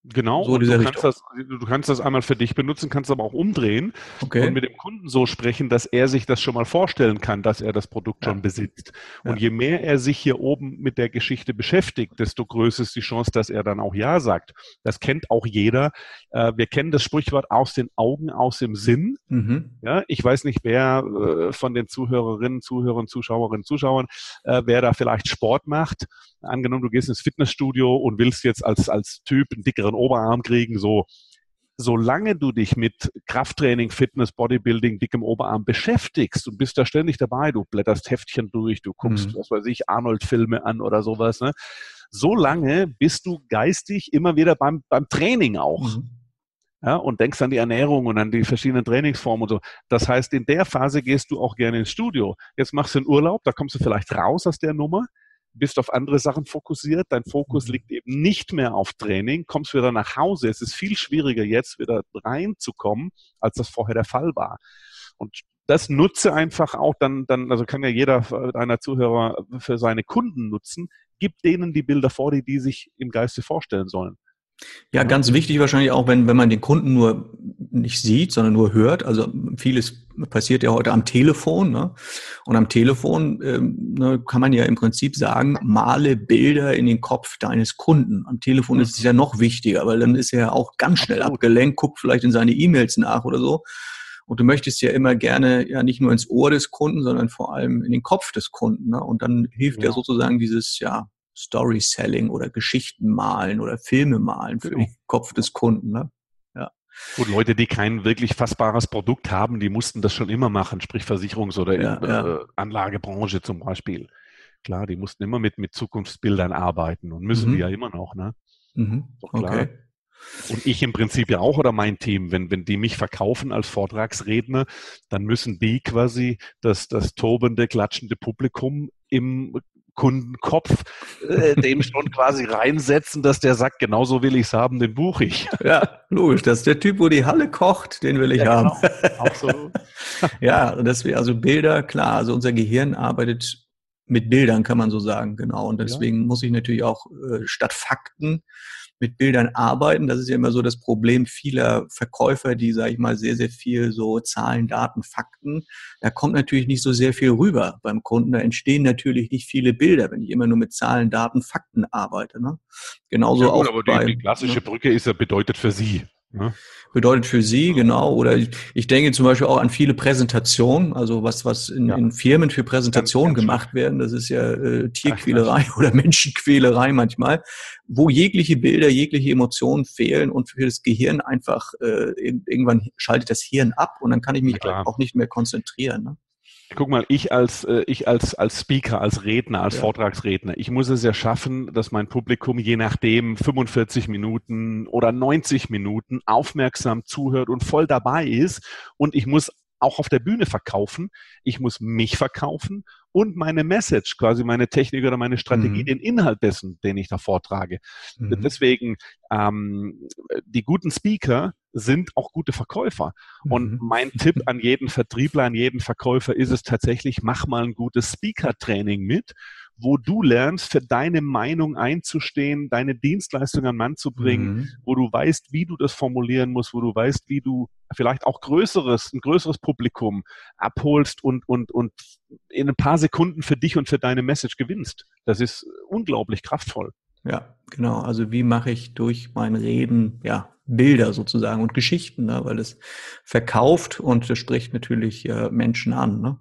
Genau, so du, kannst das, du kannst das einmal für dich benutzen, kannst aber auch umdrehen okay. und mit dem Kunden so sprechen, dass er sich das schon mal vorstellen kann, dass er das Produkt ja. schon besitzt. Und ja. je mehr er sich hier oben mit der Geschichte beschäftigt, desto größer ist die Chance, dass er dann auch Ja sagt. Das kennt auch jeder. Äh, wir kennen das Sprichwort aus den Augen, aus dem Sinn. Mhm. Ja, ich weiß nicht, wer äh, von den Zuhörerinnen, Zuhörern, Zuschauerinnen, Zuschauern, äh, wer da vielleicht Sport macht. Angenommen, du gehst ins Fitnessstudio und willst jetzt als, als Typ einen dickeren besseren Oberarm kriegen, so. Solange du dich mit Krafttraining, Fitness, Bodybuilding, dickem Oberarm beschäftigst und bist da ständig dabei, du blätterst Heftchen durch, du guckst, mhm. was weiß ich, Arnold-Filme an oder sowas, ne? so lange bist du geistig immer wieder beim, beim Training auch. Mhm. ja, und denkst an die Ernährung und an die verschiedenen Trainingsformen und so. Das heißt, in der Phase gehst du auch gerne ins Studio. Jetzt machst du einen Urlaub, da kommst du vielleicht raus aus der Nummer, bist auf andere Sachen fokussiert, dein Fokus mhm. liegt eben nicht mehr auf Training, kommst wieder nach Hause. Es ist viel schwieriger jetzt wieder reinzukommen, als das vorher der Fall war. Und das nutze einfach auch dann, dann, also kann ja jeder einer Zuhörer für seine Kunden nutzen, gib denen die Bilder vor, die die sich im Geiste vorstellen sollen. Ja, ganz wichtig wahrscheinlich auch, wenn, wenn man den Kunden nur nicht sieht, sondern nur hört. Also vieles passiert ja heute am Telefon. Ne? Und am Telefon ähm, ne, kann man ja im Prinzip sagen, male Bilder in den Kopf deines Kunden. Am Telefon ist es ja noch wichtiger, weil dann ist er ja auch ganz schnell abgelenkt, guckt vielleicht in seine E-Mails nach oder so. Und du möchtest ja immer gerne ja nicht nur ins Ohr des Kunden, sondern vor allem in den Kopf des Kunden. Ne? Und dann hilft ja. ja sozusagen dieses ja Story-Selling oder Geschichten malen oder Filme malen für genau. den Kopf des Kunden. Ne? Ja. Gut, Leute, die kein wirklich fassbares Produkt haben, die mussten das schon immer machen, sprich Versicherungs- oder ja, in, ja. Äh, Anlagebranche zum Beispiel. Klar, die mussten immer mit, mit Zukunftsbildern arbeiten und müssen mhm. die ja immer noch, ne? Mhm. Doch klar. Okay. Und ich im Prinzip ja auch oder mein Team, wenn, wenn die mich verkaufen als Vortragsredner, dann müssen die quasi das, das tobende, klatschende Publikum im Kundenkopf äh, dem schon quasi reinsetzen, dass der sagt, genauso will ich es haben, den buche ich. Ja, logisch. Das ist der Typ, wo die Halle kocht, den will ich ja, haben. Genau. Absolut. ja, das wäre also Bilder, klar. Also unser Gehirn arbeitet mit Bildern, kann man so sagen, genau. Und deswegen ja. muss ich natürlich auch äh, statt Fakten mit Bildern arbeiten. Das ist ja immer so das Problem vieler Verkäufer, die, sage ich mal, sehr, sehr viel so Zahlen, Daten, Fakten. Da kommt natürlich nicht so sehr viel rüber beim Kunden. Da entstehen natürlich nicht viele Bilder, wenn ich immer nur mit Zahlen, Daten, Fakten arbeite. Ne? Genauso ja, gut, auch aber bei, die, die klassische ne? Brücke ist ja bedeutet für Sie. Ne? Bedeutet für Sie, genau. Oder ich, ich, denke zum Beispiel auch an viele Präsentationen, also was, was in, ja. in Firmen für Präsentationen gemacht schön. werden. Das ist ja äh, Tierquälerei Ach, oder Menschenquälerei manchmal, wo jegliche Bilder, jegliche Emotionen fehlen und für das Gehirn einfach äh, irgendwann schaltet das Hirn ab und dann kann ich mich auch nicht mehr konzentrieren. Ne? Guck mal, ich als äh, ich als als Speaker, als Redner, als ja. Vortragsredner, ich muss es ja schaffen, dass mein Publikum je nachdem 45 Minuten oder 90 Minuten aufmerksam zuhört und voll dabei ist und ich muss auch auf der Bühne verkaufen. Ich muss mich verkaufen und meine Message, quasi meine Technik oder meine Strategie, mhm. den Inhalt dessen, den ich da vortrage. Mhm. Deswegen, ähm, die guten Speaker sind auch gute Verkäufer. Und mhm. mein Tipp an jeden Vertriebler, an jeden Verkäufer ist es tatsächlich, mach mal ein gutes Speaker-Training mit wo du lernst, für deine Meinung einzustehen, deine Dienstleistung an Mann zu bringen, mhm. wo du weißt, wie du das formulieren musst, wo du weißt, wie du vielleicht auch größeres, ein größeres Publikum abholst und, und, und in ein paar Sekunden für dich und für deine Message gewinnst. Das ist unglaublich kraftvoll. Ja, genau. Also wie mache ich durch mein Reden, ja, Bilder sozusagen und Geschichten, ne? weil es verkauft und das spricht natürlich äh, Menschen an. Ne?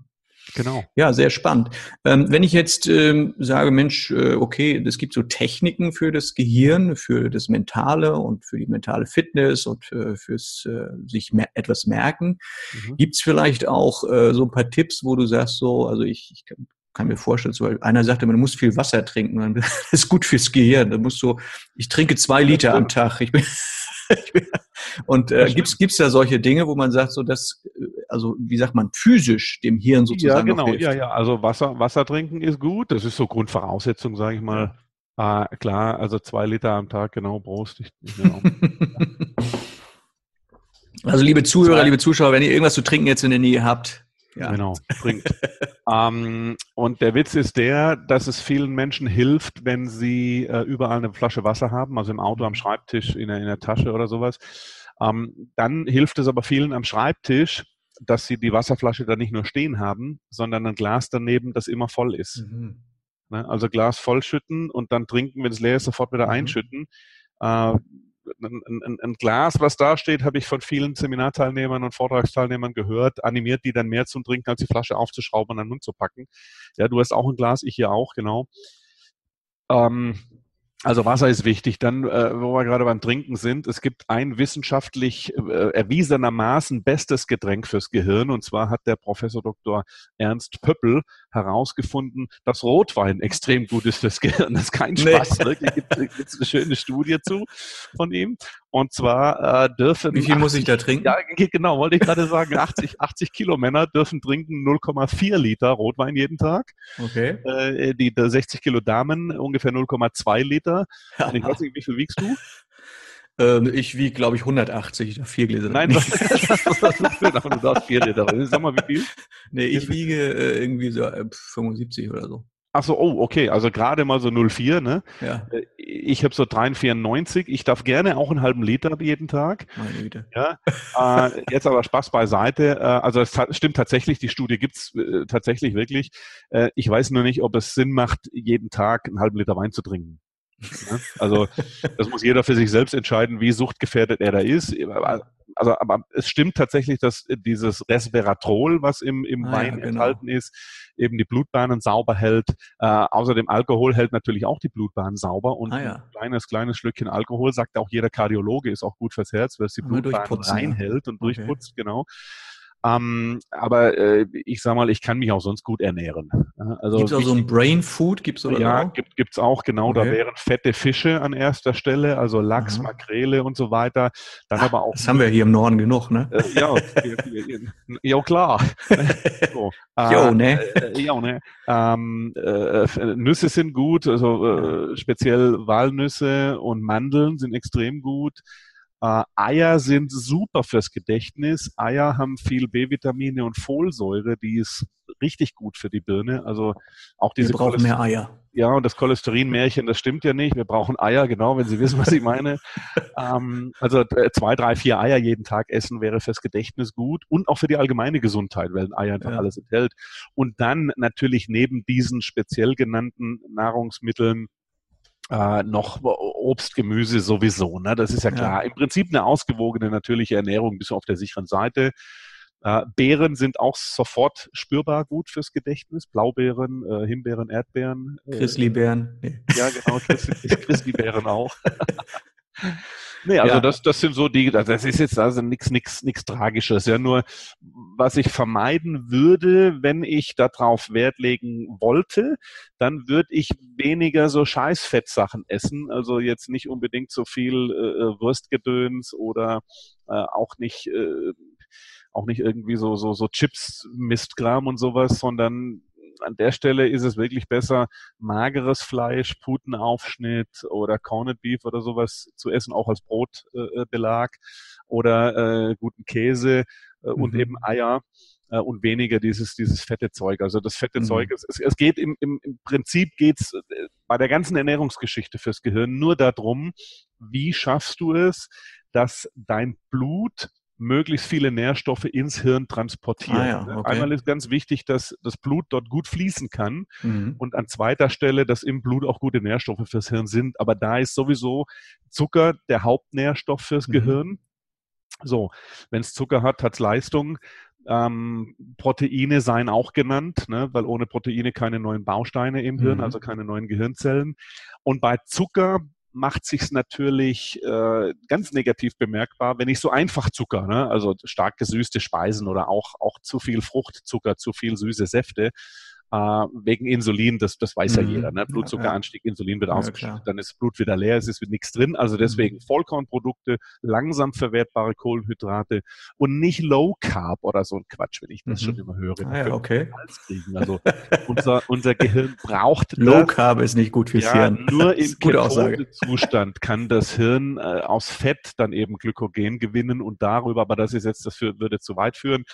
Genau. Ja, sehr spannend. Ähm, wenn ich jetzt ähm, sage, Mensch, äh, okay, es gibt so Techniken für das Gehirn, für das Mentale und für die mentale Fitness und äh, fürs äh, sich mer etwas merken, mhm. gibt es vielleicht auch äh, so ein paar Tipps, wo du sagst, so, also ich, ich kann, mir vorstellen, so, einer sagte, man muss viel Wasser trinken, das ist gut fürs Gehirn. Da muss so, ich trinke zwei Liter am Tag. Ich bin und äh, gibt's gibt's da solche Dinge, wo man sagt, so dass äh, also wie sagt man physisch dem Hirn sozusagen Ja, genau, ja, ja. Also Wasser Wasser trinken ist gut. Das ist so Grundvoraussetzung, sage ich mal. Ah, klar, also zwei Liter am Tag, genau, Prost. Ich, genau. also liebe Zuhörer, liebe Zuschauer, wenn ihr irgendwas zu trinken jetzt in der Nähe habt, ja. Genau, bringt. ähm, und der Witz ist der, dass es vielen Menschen hilft, wenn sie äh, überall eine Flasche Wasser haben, also im Auto, am Schreibtisch, in der, in der Tasche oder sowas. Ähm, dann hilft es aber vielen am Schreibtisch, dass sie die Wasserflasche da nicht nur stehen haben, sondern ein Glas daneben, das immer voll ist. Mhm. Ne? Also Glas vollschütten und dann trinken, wenn es leer ist, sofort wieder mhm. einschütten. Äh, ein, ein, ein, Glas, was da steht, habe ich von vielen Seminarteilnehmern und Vortragsteilnehmern gehört, animiert die dann mehr zum Trinken, als die Flasche aufzuschrauben und an den Mund zu packen. Ja, du hast auch ein Glas, ich hier auch, genau. Ähm, also Wasser ist wichtig. Dann, äh, wo wir gerade beim Trinken sind, es gibt ein wissenschaftlich äh, erwiesenermaßen bestes Getränk fürs Gehirn. Und zwar hat der Professor Dr. Ernst Pöppel herausgefunden, dass Rotwein extrem gut ist fürs Gehirn. Das ist kein Spaß. Nee. Wirklich gibt es eine schöne Studie zu von ihm. Und zwar äh, dürfen. Wie viel 80, muss ich da trinken? Ja, genau, wollte ich gerade sagen. 80, 80 Kilo Männer dürfen trinken 0,4 Liter Rotwein jeden Tag. Okay. Äh, die 60 Kilo Damen ungefähr 0,2 Liter. Und ich weiß nicht, wie viel wiegst du? Ähm, ich wiege, glaube ich, 180, vier Gläser. Nein, was, was ist für Du darfst vier Liter. Sag mal, wie viel? Nee, ich wiege äh, irgendwie so äh, 75 oder so. Ach so, oh, okay, also gerade mal so 04, ne? Ja. Äh, ich habe so 3,94. Ich darf gerne auch einen halben Liter jeden Tag. Meine Güte. Ja. äh, jetzt aber Spaß beiseite. Äh, also es stimmt tatsächlich, die Studie gibt's äh, tatsächlich wirklich. Äh, ich weiß nur nicht, ob es Sinn macht, jeden Tag einen halben Liter Wein zu trinken. Also das muss jeder für sich selbst entscheiden, wie suchtgefährdet er da ist. Also, aber es stimmt tatsächlich, dass dieses Resveratrol, was im, im ah, Wein ja, genau. enthalten ist, eben die Blutbahnen sauber hält. Äh, außerdem Alkohol hält natürlich auch die Blutbahnen sauber und ah, ja. ein kleines, kleines Schlückchen Alkohol, sagt auch jeder Kardiologe, ist auch gut fürs Herz, weil es die Blutbahnen reinhält und okay. durchputzt, genau. Ähm, aber äh, ich sag mal, ich kann mich auch sonst gut ernähren. Also gibt es auch so ein Brain Food? Gibt's oder ja, auch? gibt es auch, genau. Okay. Da wären fette Fische an erster Stelle, also Lachs, Aha. Makrele und so weiter. Dann Ach, aber auch. Das haben wir hier im Norden genug, ne? Äh, ja, ja, klar. so, äh, jo, ne? Äh, jo, ne? Ähm, äh, Nüsse sind gut, also äh, speziell Walnüsse und Mandeln sind extrem gut. Äh, Eier sind super fürs Gedächtnis. Eier haben viel B-Vitamine und Folsäure, die ist richtig gut für die Birne. Also auch diese Wir brauchen mehr Eier. Ja, und das Cholesterinmärchen, das stimmt ja nicht. Wir brauchen Eier, genau, wenn Sie wissen, was ich meine. ähm, also äh, zwei, drei, vier Eier jeden Tag essen wäre fürs Gedächtnis gut und auch für die allgemeine Gesundheit, weil ein Ei einfach ja. alles enthält. Und dann natürlich neben diesen speziell genannten Nahrungsmitteln äh, noch Obst, Gemüse sowieso. Ne? Das ist ja klar. Ja. Im Prinzip eine ausgewogene natürliche Ernährung, bis auf der sicheren Seite. Äh, Beeren sind auch sofort spürbar gut fürs Gedächtnis. Blaubeeren, äh, Himbeeren, Erdbeeren. Äh. Nee. Ja, genau, Grizzlybeeren auch. Nee, also ja. das, das sind so die, das ist jetzt also nichts, nichts, nichts Tragisches. Ja, nur was ich vermeiden würde, wenn ich darauf Wert legen wollte, dann würde ich weniger so Scheißfettsachen essen. Also jetzt nicht unbedingt so viel äh, äh Wurstgedöns oder äh, auch nicht äh, auch nicht irgendwie so so so Chips Mistkram und sowas, sondern an der Stelle ist es wirklich besser, mageres Fleisch, Putenaufschnitt oder Corned Beef oder sowas zu essen, auch als Brotbelag äh, oder äh, guten Käse äh, und mhm. eben Eier äh, und weniger dieses, dieses fette Zeug. Also das fette mhm. Zeug, es, es geht im, im, im Prinzip geht's äh, bei der ganzen Ernährungsgeschichte fürs Gehirn nur darum, wie schaffst du es, dass dein Blut möglichst viele Nährstoffe ins Hirn transportieren. Ah, ja, okay. Einmal ist ganz wichtig, dass das Blut dort gut fließen kann mhm. und an zweiter Stelle, dass im Blut auch gute Nährstoffe fürs Hirn sind. Aber da ist sowieso Zucker der Hauptnährstoff fürs mhm. Gehirn. So, wenn es Zucker hat, hat es Leistung. Ähm, Proteine seien auch genannt, ne, weil ohne Proteine keine neuen Bausteine im Hirn, mhm. also keine neuen Gehirnzellen. Und bei Zucker macht sich's natürlich äh, ganz negativ bemerkbar, wenn ich so einfach Zucker, ne, also stark gesüßte Speisen oder auch auch zu viel Fruchtzucker, zu viel süße Säfte, äh, wegen Insulin, das, das weiß mhm. ja jeder. Ne? Blutzuckeranstieg, Insulin wird ja, ausgeschüttet, dann ist Blut wieder leer, es ist nichts drin. Also deswegen mhm. Vollkornprodukte, langsam verwertbare Kohlenhydrate und nicht Low Carb oder so ein Quatsch, wenn ich das mhm. schon immer höre. Ah, ja, okay. Also unser, unser Gehirn braucht Low. Carb ist nicht gut fürs ja, Hirn. Nur im Ketosezustand kann das Hirn äh, aus Fett dann eben Glykogen gewinnen und darüber, aber das ist jetzt, das würde zu weit führen,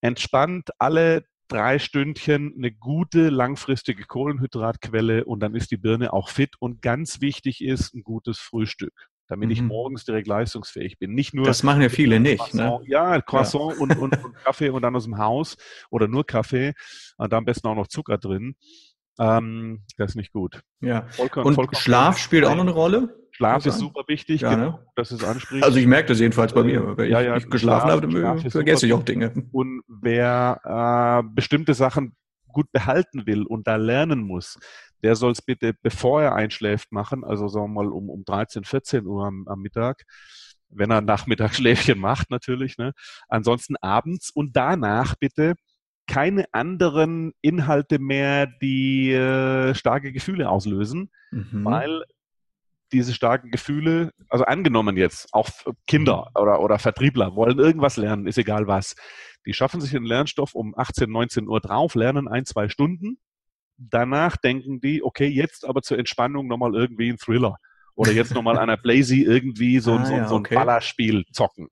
entspannt alle drei Stündchen eine gute langfristige Kohlenhydratquelle und dann ist die Birne auch fit. Und ganz wichtig ist ein gutes Frühstück, damit mhm. ich morgens direkt leistungsfähig bin. Nicht nur. Das machen ja viele nicht. Ne? Ja, Croissant ja. Und, und, und, Kaffee und dann aus dem Haus oder nur Kaffee. Und da am besten auch noch Zucker drin. Ähm, das ist nicht gut. Ja. Vollkommen, und vollkommen Schlaf spielt auch noch eine Rolle? Schlaf ist super wichtig, ja, genau, ne? das ist anspricht. Also ich merke das jedenfalls bei mir. Wenn ja, ja, ich geschlafen Schlaf, habe, Schlaf vergesse ich auch Dinge. Und wer äh, bestimmte Sachen gut behalten will und da lernen muss, der soll es bitte, bevor er einschläft, machen, also sagen wir mal um, um 13, 14 Uhr am, am Mittag wenn er Nachmittagsschläfchen macht natürlich. Ne? Ansonsten abends und danach bitte keine anderen Inhalte mehr, die äh, starke Gefühle auslösen, mhm. weil diese starken Gefühle, also angenommen jetzt, auch Kinder mhm. oder, oder Vertriebler wollen irgendwas lernen, ist egal was. Die schaffen sich den Lernstoff um 18, 19 Uhr drauf, lernen ein, zwei Stunden. Danach denken die, okay, jetzt aber zur Entspannung nochmal irgendwie ein Thriller. Oder jetzt nochmal einer Blazy irgendwie so, ah, so, ja, so ein okay. Ballerspiel zocken.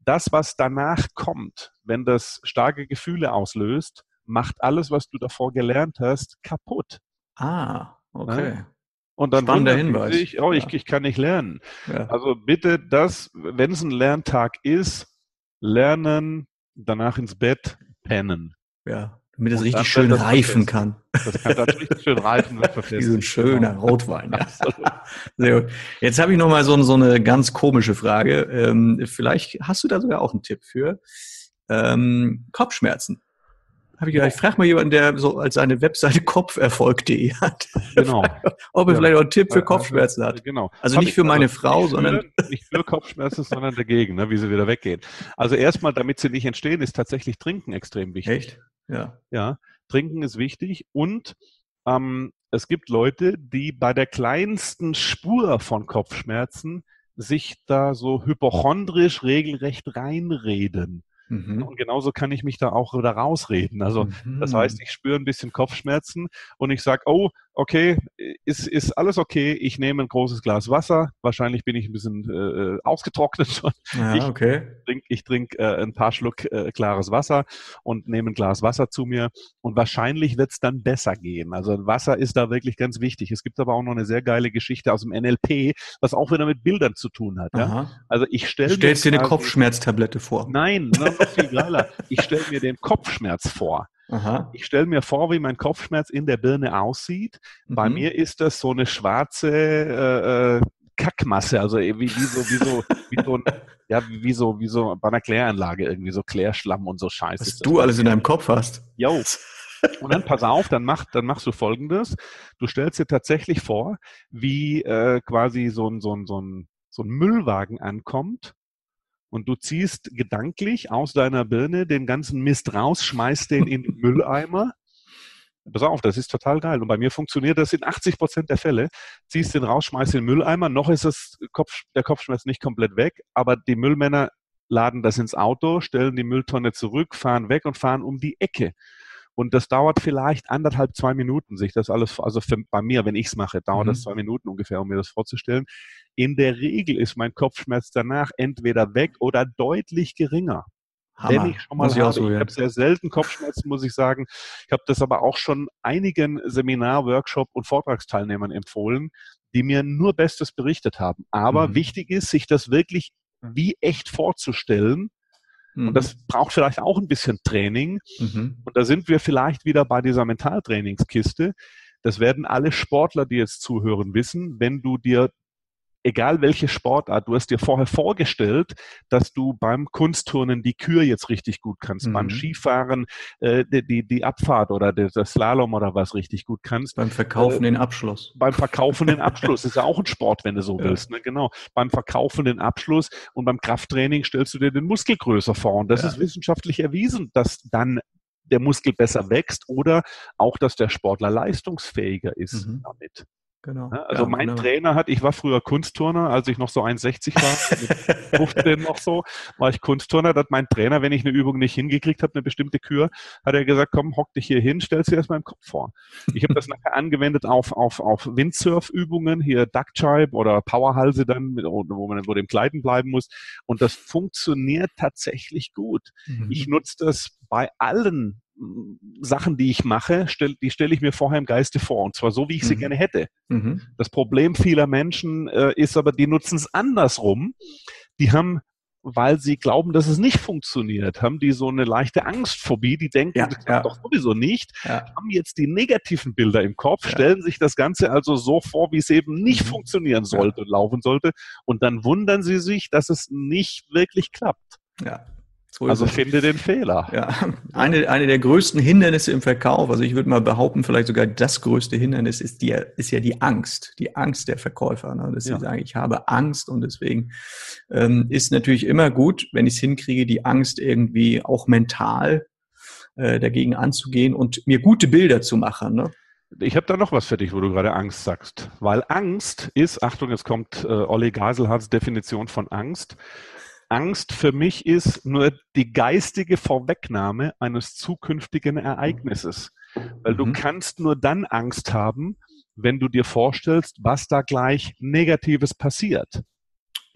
Das, was danach kommt, wenn das starke Gefühle auslöst, macht alles, was du davor gelernt hast, kaputt. Ah, okay. Ja? Und dann Spannender Hinweis. Oh, ich, ich kann nicht lernen. Ja. Also bitte das, wenn es ein Lerntag ist, lernen, danach ins Bett, pennen. Ja, damit es richtig schön reifen kann. Das kann dann richtig schön reifen. Wie so ein schöner genau. Rotwein. Ja. Sehr gut. Jetzt habe ich noch mal so, so eine ganz komische Frage. Ähm, vielleicht hast du da sogar auch einen Tipp für. Ähm, Kopfschmerzen. Habe ich gedacht, ich frage mal jemanden, der so als seine Webseite kopferfolg.de hat. Genau. Ob er ja. vielleicht auch einen Tipp für Kopfschmerzen hat. Genau. Also nicht für meine also Frau, nicht sondern. Für, nicht für Kopfschmerzen, sondern dagegen, ne, wie sie wieder weggehen. Also erstmal, damit sie nicht entstehen, ist tatsächlich Trinken extrem wichtig. Echt? Ja. Ja. Trinken ist wichtig und ähm, es gibt Leute, die bei der kleinsten Spur von Kopfschmerzen sich da so hypochondrisch regelrecht reinreden. Mhm. Und genauso kann ich mich da auch wieder rausreden. Also mhm. das heißt, ich spüre ein bisschen Kopfschmerzen und ich sage, oh, okay, ist, ist alles okay, ich nehme ein großes Glas Wasser. Wahrscheinlich bin ich ein bisschen äh, ausgetrocknet schon. Ja, ich okay. Trink, ich trinke äh, ein paar Schluck äh, klares Wasser und nehme ein Glas Wasser zu mir und wahrscheinlich wird es dann besser gehen. Also Wasser ist da wirklich ganz wichtig. Es gibt aber auch noch eine sehr geile Geschichte aus dem NLP, was auch wieder mit Bildern zu tun hat. Ja? Also ich stelle Du stellst dir eine Kopfschmerztablette vor. Nein, noch viel geiler. Ich stelle mir den Kopfschmerz vor. Aha. Ich stelle mir vor, wie mein Kopfschmerz in der Birne aussieht. Mhm. Bei mir ist das so eine schwarze äh, äh Kackmasse, also wie, wie so, wie so, wie so, ja, wie so, wie so bei einer Kläranlage irgendwie so Klärschlamm und so Scheiße. Was du alles in deinem Kopf hast. Jo. Und dann pass auf, dann mach, dann machst du Folgendes: Du stellst dir tatsächlich vor, wie äh, quasi so ein, so ein, so ein, so ein Müllwagen ankommt und du ziehst gedanklich aus deiner Birne den ganzen Mist raus, schmeißt den in den Mülleimer. Pass auf, das ist total geil. Und bei mir funktioniert das in 80 Prozent der Fälle. Ziehst den raus, schmeißt den Mülleimer. Noch ist das Kopf, der Kopfschmerz nicht komplett weg, aber die Müllmänner laden das ins Auto, stellen die Mülltonne zurück, fahren weg und fahren um die Ecke. Und das dauert vielleicht anderthalb, zwei Minuten, sich das alles, also für, bei mir, wenn ich es mache, dauert mhm. das zwei Minuten ungefähr, um mir das vorzustellen. In der Regel ist mein Kopfschmerz danach entweder weg oder deutlich geringer. Hammer. Wenn ich schon mal muss habe. Ich, ich habe sehr selten Kopfschmerzen, muss ich sagen. Ich habe das aber auch schon einigen Seminar-, Workshop- und Vortragsteilnehmern empfohlen, die mir nur Bestes berichtet haben. Aber mhm. wichtig ist, sich das wirklich wie echt vorzustellen, Mhm. Und das braucht vielleicht auch ein bisschen Training. Mhm. Und da sind wir vielleicht wieder bei dieser Mentaltrainingskiste. Das werden alle Sportler, die jetzt zuhören, wissen. Wenn du dir egal welche Sportart, du hast dir vorher vorgestellt, dass du beim Kunstturnen die Kür jetzt richtig gut kannst, mhm. beim Skifahren äh, die, die Abfahrt oder der, Slalom oder was richtig gut kannst. Beim Verkaufen äh, den Abschluss. Beim Verkaufen den Abschluss ist ja auch ein Sport, wenn du so ja. willst. Ne? Genau. Beim Verkaufen den Abschluss und beim Krafttraining stellst du dir den Muskel größer vor. Und das ja. ist wissenschaftlich erwiesen, dass dann der Muskel besser wächst oder auch, dass der Sportler leistungsfähiger ist mhm. damit. Genau. Also ja, mein genau. Trainer hat, ich war früher Kunstturner, als ich noch so 1,60 war, mit 15 noch so, war ich Kunstturner, da hat mein Trainer, wenn ich eine Übung nicht hingekriegt habe, eine bestimmte Kür, hat er gesagt, komm, hock dich hier hin, stellst dir erstmal im Kopf vor. Ich habe das nachher angewendet auf, auf, auf Windsurf-Übungen, hier Duckchibe oder Powerhalse dann, wo man wo dem Kleiden bleiben muss. Und das funktioniert tatsächlich gut. Mhm. Ich nutze das bei allen Sachen, die ich mache, stell, die stelle ich mir vorher im Geiste vor. Und zwar so, wie ich sie mhm. gerne hätte. Mhm. Das Problem vieler Menschen äh, ist aber, die nutzen es andersrum. Die haben, weil sie glauben, dass es nicht funktioniert, haben die so eine leichte Angstphobie. Die denken, ja, das ja. doch sowieso nicht. Ja. Haben jetzt die negativen Bilder im Kopf, stellen sich das Ganze also so vor, wie es eben nicht mhm. funktionieren sollte und laufen sollte. Und dann wundern sie sich, dass es nicht wirklich klappt. Ja. So also finde den Fehler. Ja, eine, eine der größten Hindernisse im Verkauf, also ich würde mal behaupten, vielleicht sogar das größte Hindernis ist, die, ist ja die Angst, die Angst der Verkäufer. Ne? Dass ja. sie sagen, ich habe Angst und deswegen ähm, ist natürlich immer gut, wenn ich es hinkriege, die Angst irgendwie auch mental äh, dagegen anzugehen und mir gute Bilder zu machen. Ne? Ich habe da noch was für dich, wo du gerade Angst sagst. Weil Angst ist, Achtung, jetzt kommt äh, Olli Gaselhards Definition von Angst. Angst für mich ist nur die geistige Vorwegnahme eines zukünftigen Ereignisses. Weil du mhm. kannst nur dann Angst haben, wenn du dir vorstellst, was da gleich Negatives passiert.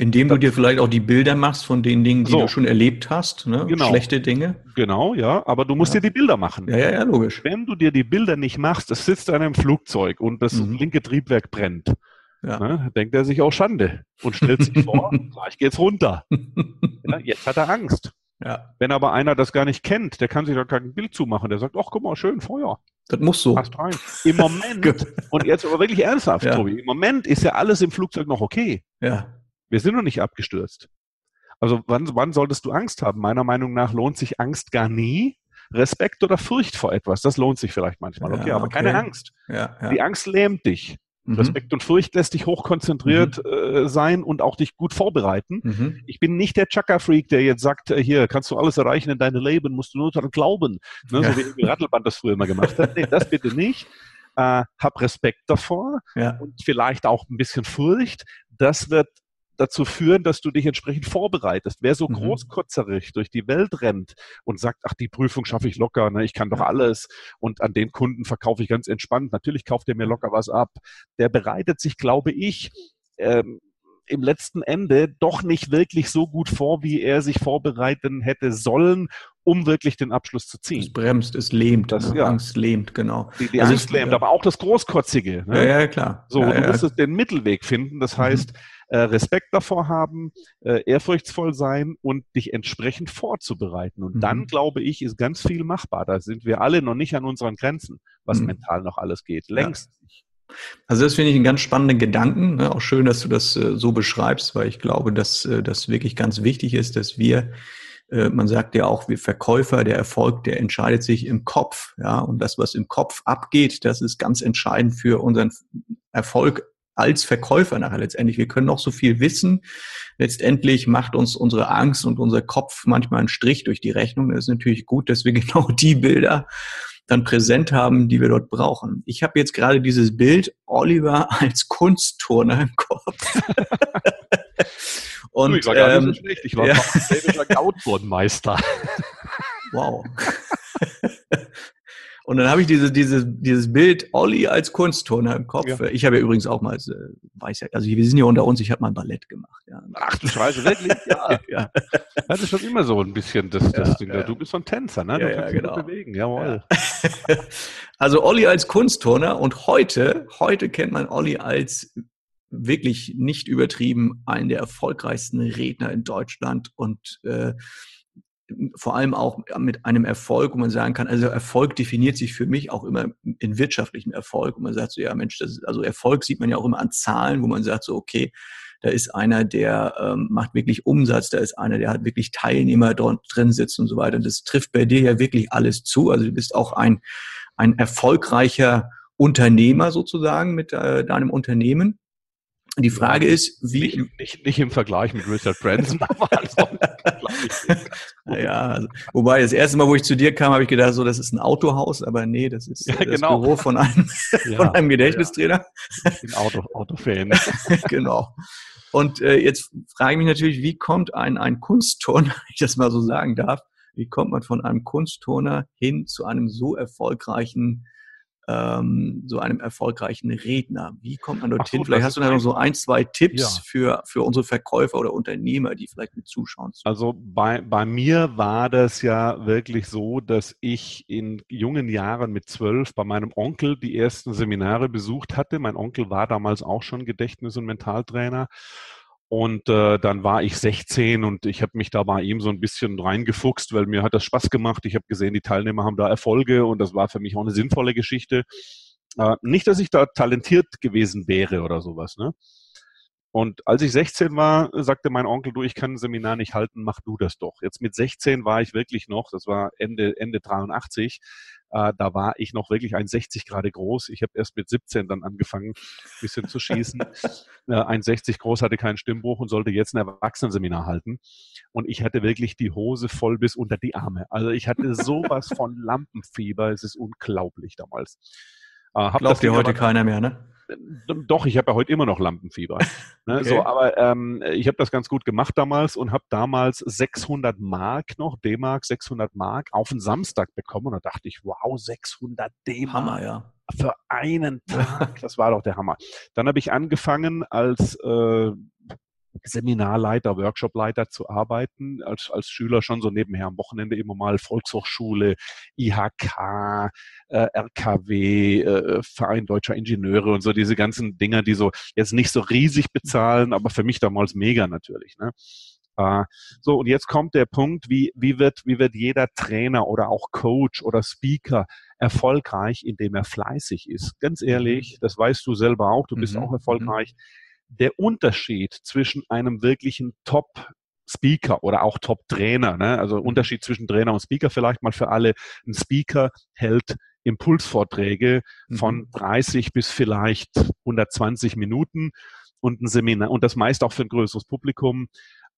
Indem du dir vielleicht auch die Bilder machst von den Dingen, die so. du schon erlebt hast, ne? genau. schlechte Dinge. Genau, ja, aber du musst ja. dir die Bilder machen. Ja, ja, ja, logisch. Wenn du dir die Bilder nicht machst, es sitzt in einem Flugzeug und das mhm. linke Triebwerk brennt, ja. ne, denkt er sich auch Schande und stellt sich vor, gleich geht's runter. ja, jetzt hat er Angst. Ja. Wenn aber einer das gar nicht kennt, der kann sich da kein Bild zumachen. Der sagt, ach, guck mal, schön, Feuer. Das muss so. Passt rein. Im Moment, und jetzt aber wirklich ernsthaft, ja. Tobi, im Moment ist ja alles im Flugzeug noch okay. Ja. Wir sind noch nicht abgestürzt. Also wann, wann solltest du Angst haben? Meiner Meinung nach lohnt sich Angst gar nie. Respekt oder Furcht vor etwas, das lohnt sich vielleicht manchmal. Okay, ja, aber okay. keine Angst. Ja, ja. Die Angst lähmt dich. Mhm. Respekt und Furcht lässt dich hochkonzentriert mhm. äh, sein und auch dich gut vorbereiten. Mhm. Ich bin nicht der Chaka-Freak, der jetzt sagt, äh, hier kannst du alles erreichen in deinem Leben, musst du nur daran glauben. Ne? So wie Rattelband das früher immer gemacht hat. Nee, das bitte nicht. Äh, hab Respekt davor und vielleicht auch ein bisschen Furcht. Das wird dazu führen, dass du dich entsprechend vorbereitest. Wer so mhm. großkotzerig durch die Welt rennt und sagt, ach, die Prüfung schaffe ich locker, ne, ich kann doch alles und an den Kunden verkaufe ich ganz entspannt, natürlich kauft er mir locker was ab, der bereitet sich, glaube ich, ähm, im letzten Ende doch nicht wirklich so gut vor, wie er sich vorbereiten hätte sollen, um wirklich den Abschluss zu ziehen. Es bremst, es lähmt, das ne? ja. Angst lähmt, genau. Die, die also Angst lähmt, ja. aber auch das Großkotzige. Ne? Ja, ja, klar. So, ja, du musst den Mittelweg finden. Das mhm. heißt, mhm. Äh, Respekt davor haben, äh, ehrfurchtsvoll sein und dich entsprechend vorzubereiten. Und mhm. dann, glaube ich, ist ganz viel machbar. Da sind wir alle noch nicht an unseren Grenzen, was mhm. mental noch alles geht. Längst nicht. Also das finde ich einen ganz spannenden Gedanken. Ne? Auch schön, dass du das äh, so beschreibst, weil ich glaube, dass äh, das wirklich ganz wichtig ist, dass wir, äh, man sagt ja auch, wir Verkäufer, der Erfolg, der entscheidet sich im Kopf. Ja, und das, was im Kopf abgeht, das ist ganz entscheidend für unseren Erfolg als Verkäufer nachher letztendlich. Wir können noch so viel wissen. Letztendlich macht uns unsere Angst und unser Kopf manchmal einen Strich durch die Rechnung. Das ist natürlich gut, dass wir genau die Bilder dann präsent haben, die wir dort brauchen. Ich habe jetzt gerade dieses Bild Oliver als Kunstturner im Kopf. Und, ich war gar ähm, nicht so schlecht. Ich war ja. Gautbodenmeister. Wow. Und dann habe ich diese, diese, dieses Bild Olli als Kunstturner im Kopf. Ja. Ich habe ja übrigens auch mal, äh, weiß ja, also wir sind ja unter uns, ich habe mal Ballett gemacht. Ja. Ach du Scheiße, wirklich? Ja. ja. Das ist schon immer so ein bisschen das, das ja, Ding. Ja. Du bist so ein Tänzer, ne? Du ja, kannst ja, genau. bewegen, jawohl. also Olli als Kunstturner und heute, heute kennt man Olli als wirklich nicht übertrieben einen der erfolgreichsten Redner in Deutschland und äh, vor allem auch mit einem Erfolg, wo man sagen kann, also Erfolg definiert sich für mich auch immer in wirtschaftlichem Erfolg. Und man sagt so, ja Mensch, das ist, also Erfolg sieht man ja auch immer an Zahlen, wo man sagt so, okay, da ist einer, der ähm, macht wirklich Umsatz, da ist einer, der hat wirklich Teilnehmer drin sitzen und so weiter. Und das trifft bei dir ja wirklich alles zu. Also du bist auch ein, ein erfolgreicher Unternehmer sozusagen mit äh, deinem Unternehmen. Die Frage ja, ist, wie. Nicht, nicht, nicht, im Vergleich mit Richard Branson, aber ja, also, wobei das erste Mal, wo ich zu dir kam, habe ich gedacht, so, das ist ein Autohaus, aber nee, das ist ja, das genau. Büro von einem, ja, von einem Gedächtnistrainer. Ich bin Auto, Autofan. genau. Und äh, jetzt frage ich mich natürlich, wie kommt ein, ein Kunstturner, wenn ich das mal so sagen darf, wie kommt man von einem Kunstturner hin zu einem so erfolgreichen ähm, so einem erfolgreichen Redner? Wie kommt man dorthin? So, vielleicht hast du da noch so ein, zwei Tipps ja. für, für unsere Verkäufer oder Unternehmer, die vielleicht mit zuschauen. Also bei, bei mir war das ja wirklich so, dass ich in jungen Jahren mit zwölf bei meinem Onkel die ersten Seminare besucht hatte. Mein Onkel war damals auch schon Gedächtnis- und Mentaltrainer. Und äh, dann war ich 16 und ich habe mich da bei ihm so ein bisschen reingefuchst, weil mir hat das Spaß gemacht. Ich habe gesehen, die Teilnehmer haben da Erfolge und das war für mich auch eine sinnvolle Geschichte. Äh, nicht, dass ich da talentiert gewesen wäre oder sowas. Ne? Und als ich 16 war, sagte mein Onkel, du, ich kann ein Seminar nicht halten, mach du das doch. Jetzt mit 16 war ich wirklich noch, das war Ende, Ende 83, äh, da war ich noch wirklich 1,60 Grad groß. Ich habe erst mit 17 dann angefangen, ein bisschen zu schießen. äh, 1,60 groß hatte keinen Stimmbruch und sollte jetzt ein Erwachsenenseminar halten. Und ich hatte wirklich die Hose voll bis unter die Arme. Also ich hatte sowas von Lampenfieber, es ist unglaublich damals. Äh, Glaubt dir heute keiner mehr, ne? Doch, ich habe ja heute immer noch Lampenfieber. Ne, okay. so, aber ähm, ich habe das ganz gut gemacht damals und habe damals 600 Mark noch, D-Mark 600 Mark auf den Samstag bekommen und da dachte ich, wow, 600 D-Mark. Hammer, ja. Für einen Tag, das war doch der Hammer. Dann habe ich angefangen als äh, Seminarleiter, Workshopleiter zu arbeiten, als, als Schüler schon so nebenher am Wochenende immer mal Volkshochschule, IHK, äh, RKW, äh, Verein Deutscher Ingenieure und so diese ganzen Dinger, die so jetzt nicht so riesig bezahlen, aber für mich damals mega natürlich. Ne? Äh, so, und jetzt kommt der Punkt, wie, wie, wird, wie wird jeder Trainer oder auch Coach oder Speaker erfolgreich, indem er fleißig ist. Ganz ehrlich, mhm. das weißt du selber auch, du bist mhm. auch erfolgreich. Mhm der Unterschied zwischen einem wirklichen Top Speaker oder auch Top-Trainer, ne? also mhm. Unterschied zwischen Trainer und Speaker vielleicht mal für alle. Ein Speaker hält Impulsvorträge von 30 mhm. bis vielleicht 120 Minuten und ein Seminar und das meist auch für ein größeres Publikum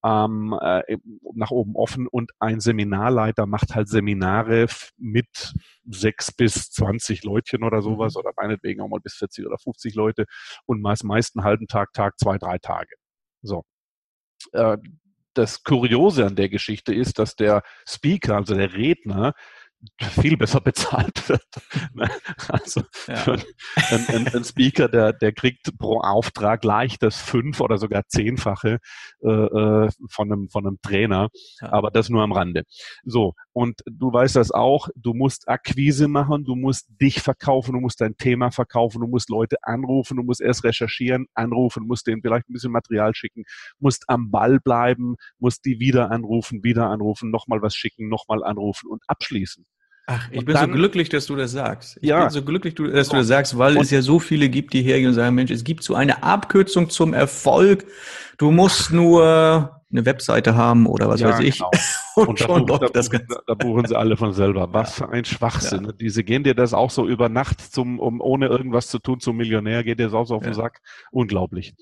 ähm, äh, nach oben offen und ein Seminarleiter macht halt Seminare mit sechs bis zwanzig Leutchen oder sowas mhm. oder meinetwegen auch mal bis 40 oder 50 Leute und meist, meist einen halben Tag, Tag, zwei, drei Tage. So. Äh, das Kuriose an der Geschichte ist, dass der Speaker, also der Redner, viel besser bezahlt wird. Ne? also ja. ein, ein, ein, Speaker, der, der kriegt pro Auftrag leicht das fünf oder sogar zehnfache äh, äh, von, einem, von einem Trainer, ja. aber das nur am Rande. So, und du weißt das auch, du musst Akquise machen, du musst dich verkaufen, du musst dein Thema verkaufen, du musst Leute anrufen, du musst erst recherchieren, anrufen, musst denen vielleicht ein bisschen Material schicken, musst am Ball bleiben, musst die wieder anrufen, wieder anrufen, nochmal was schicken, nochmal anrufen und abschließen. Ach, ich und bin dann, so glücklich, dass du das sagst. Ich ja. bin so glücklich, dass du das sagst, weil und es ja so viele gibt, die hergehen und sagen, Mensch, es gibt so eine Abkürzung zum Erfolg. Du musst nur eine Webseite haben oder was ja, weiß ich. Genau. Und, und schon da, läuft das Ganze. Da, buchen sie alle von selber. Was für ein Schwachsinn. Ja. Diese gehen dir das auch so über Nacht zum, um ohne irgendwas zu tun zum Millionär, geht dir das auch so auf den Sack. Unglaublich.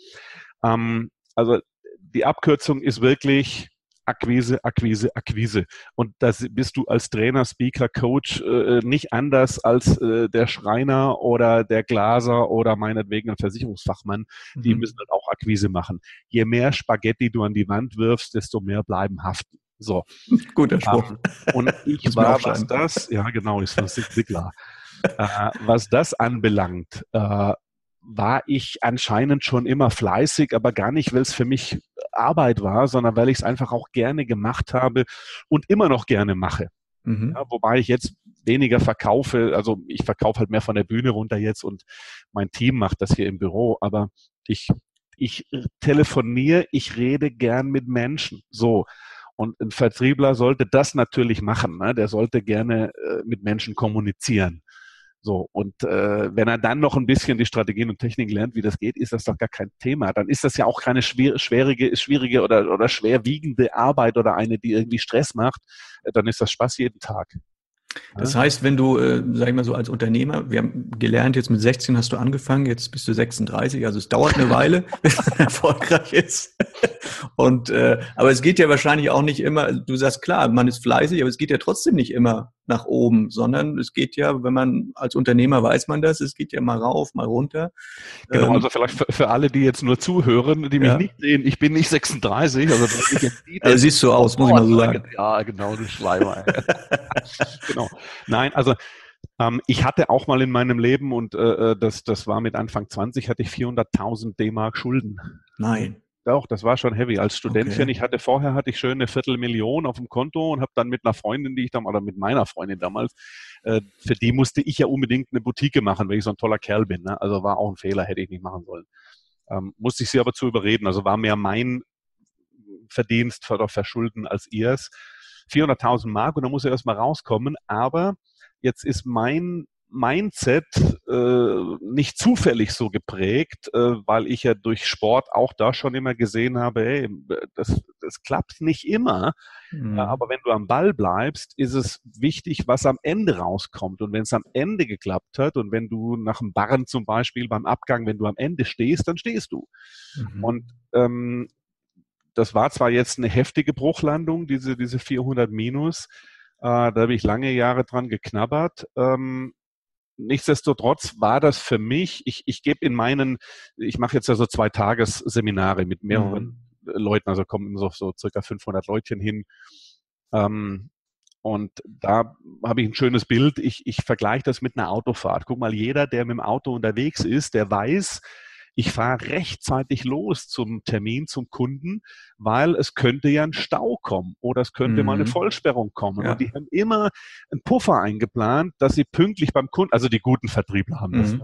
Ähm, also die Abkürzung ist wirklich Akquise, Akquise, Akquise. Und das bist du als Trainer, Speaker, Coach äh, nicht anders als äh, der Schreiner oder der Glaser oder meinetwegen ein Versicherungsfachmann. Mhm. Die müssen halt auch Akquise machen. Je mehr Spaghetti du an die Wand wirfst, desto mehr bleiben haften. So. Guter Spruch. Um, und ich war, was das, ja genau, ist von Sigler. äh, was das anbelangt, äh, war ich anscheinend schon immer fleißig, aber gar nicht, weil es für mich Arbeit war, sondern weil ich es einfach auch gerne gemacht habe und immer noch gerne mache. Mhm. Ja, wobei ich jetzt weniger verkaufe, also ich verkaufe halt mehr von der Bühne runter jetzt und mein Team macht das hier im Büro, aber ich, ich telefoniere, ich rede gern mit Menschen. So. Und ein Vertriebler sollte das natürlich machen. Ne? Der sollte gerne äh, mit Menschen kommunizieren. So, und äh, wenn er dann noch ein bisschen die Strategien und Techniken lernt, wie das geht, ist das doch gar kein Thema. Dann ist das ja auch keine schwer, schwierige, schwierige oder, oder schwerwiegende Arbeit oder eine, die irgendwie Stress macht. Äh, dann ist das Spaß jeden Tag. Das heißt, wenn du, äh, sag ich mal so, als Unternehmer, wir haben gelernt, jetzt mit 16 hast du angefangen, jetzt bist du 36, also es dauert eine Weile, bis man erfolgreich ist. Und äh, aber es geht ja wahrscheinlich auch nicht immer, du sagst klar, man ist fleißig, aber es geht ja trotzdem nicht immer nach oben, sondern es geht ja, wenn man als Unternehmer weiß man das, es geht ja mal rauf, mal runter. Genau, ähm, also vielleicht für, für, alle, die jetzt nur zuhören, die mich ja. nicht sehen, ich bin nicht 36, also ich jetzt also siehst du aus, muss ich mal so sagen. Ja, genau, du Schleimer. genau. Nein, also ähm, ich hatte auch mal in meinem Leben und äh, äh das, das war mit Anfang 20, hatte ich 400.000 D-Mark Schulden. Nein. Doch, das war schon heavy. Als Studentchen, okay. ich hatte vorher hatte ich schön eine Viertelmillion auf dem Konto und habe dann mit einer Freundin, die ich damals, oder mit meiner Freundin damals, äh, für die musste ich ja unbedingt eine Boutique machen, weil ich so ein toller Kerl bin. Ne? Also war auch ein Fehler, hätte ich nicht machen sollen. Ähm, musste ich sie aber zu überreden. Also war mehr mein Verdienst oder Verschulden als ihrs. 400.000 Mark und da muss er erstmal rauskommen. Aber jetzt ist mein Mindset äh, nicht zufällig so geprägt, äh, weil ich ja durch Sport auch da schon immer gesehen habe, hey, das, das klappt nicht immer. Mhm. Aber wenn du am Ball bleibst, ist es wichtig, was am Ende rauskommt. Und wenn es am Ende geklappt hat und wenn du nach dem Barren zum Beispiel beim Abgang, wenn du am Ende stehst, dann stehst du. Mhm. Und ähm, das war zwar jetzt eine heftige Bruchlandung, diese, diese 400 Minus, äh, da habe ich lange Jahre dran geknabbert. Ähm, nichtsdestotrotz war das für mich, ich, ich gebe in meinen, ich mache jetzt ja so zwei Tagesseminare mit mehreren mhm. Leuten, also kommen so, so circa 500 Leutchen hin. Ähm, und da habe ich ein schönes Bild. Ich, ich vergleiche das mit einer Autofahrt. Guck mal, jeder, der mit dem Auto unterwegs ist, der weiß, ich fahre rechtzeitig los zum Termin, zum Kunden, weil es könnte ja ein Stau kommen oder es könnte mhm. mal eine mhm. Vollsperrung kommen. Ja. Und die haben immer einen Puffer eingeplant, dass sie pünktlich beim Kunden, also die guten Vertriebler haben das, mhm.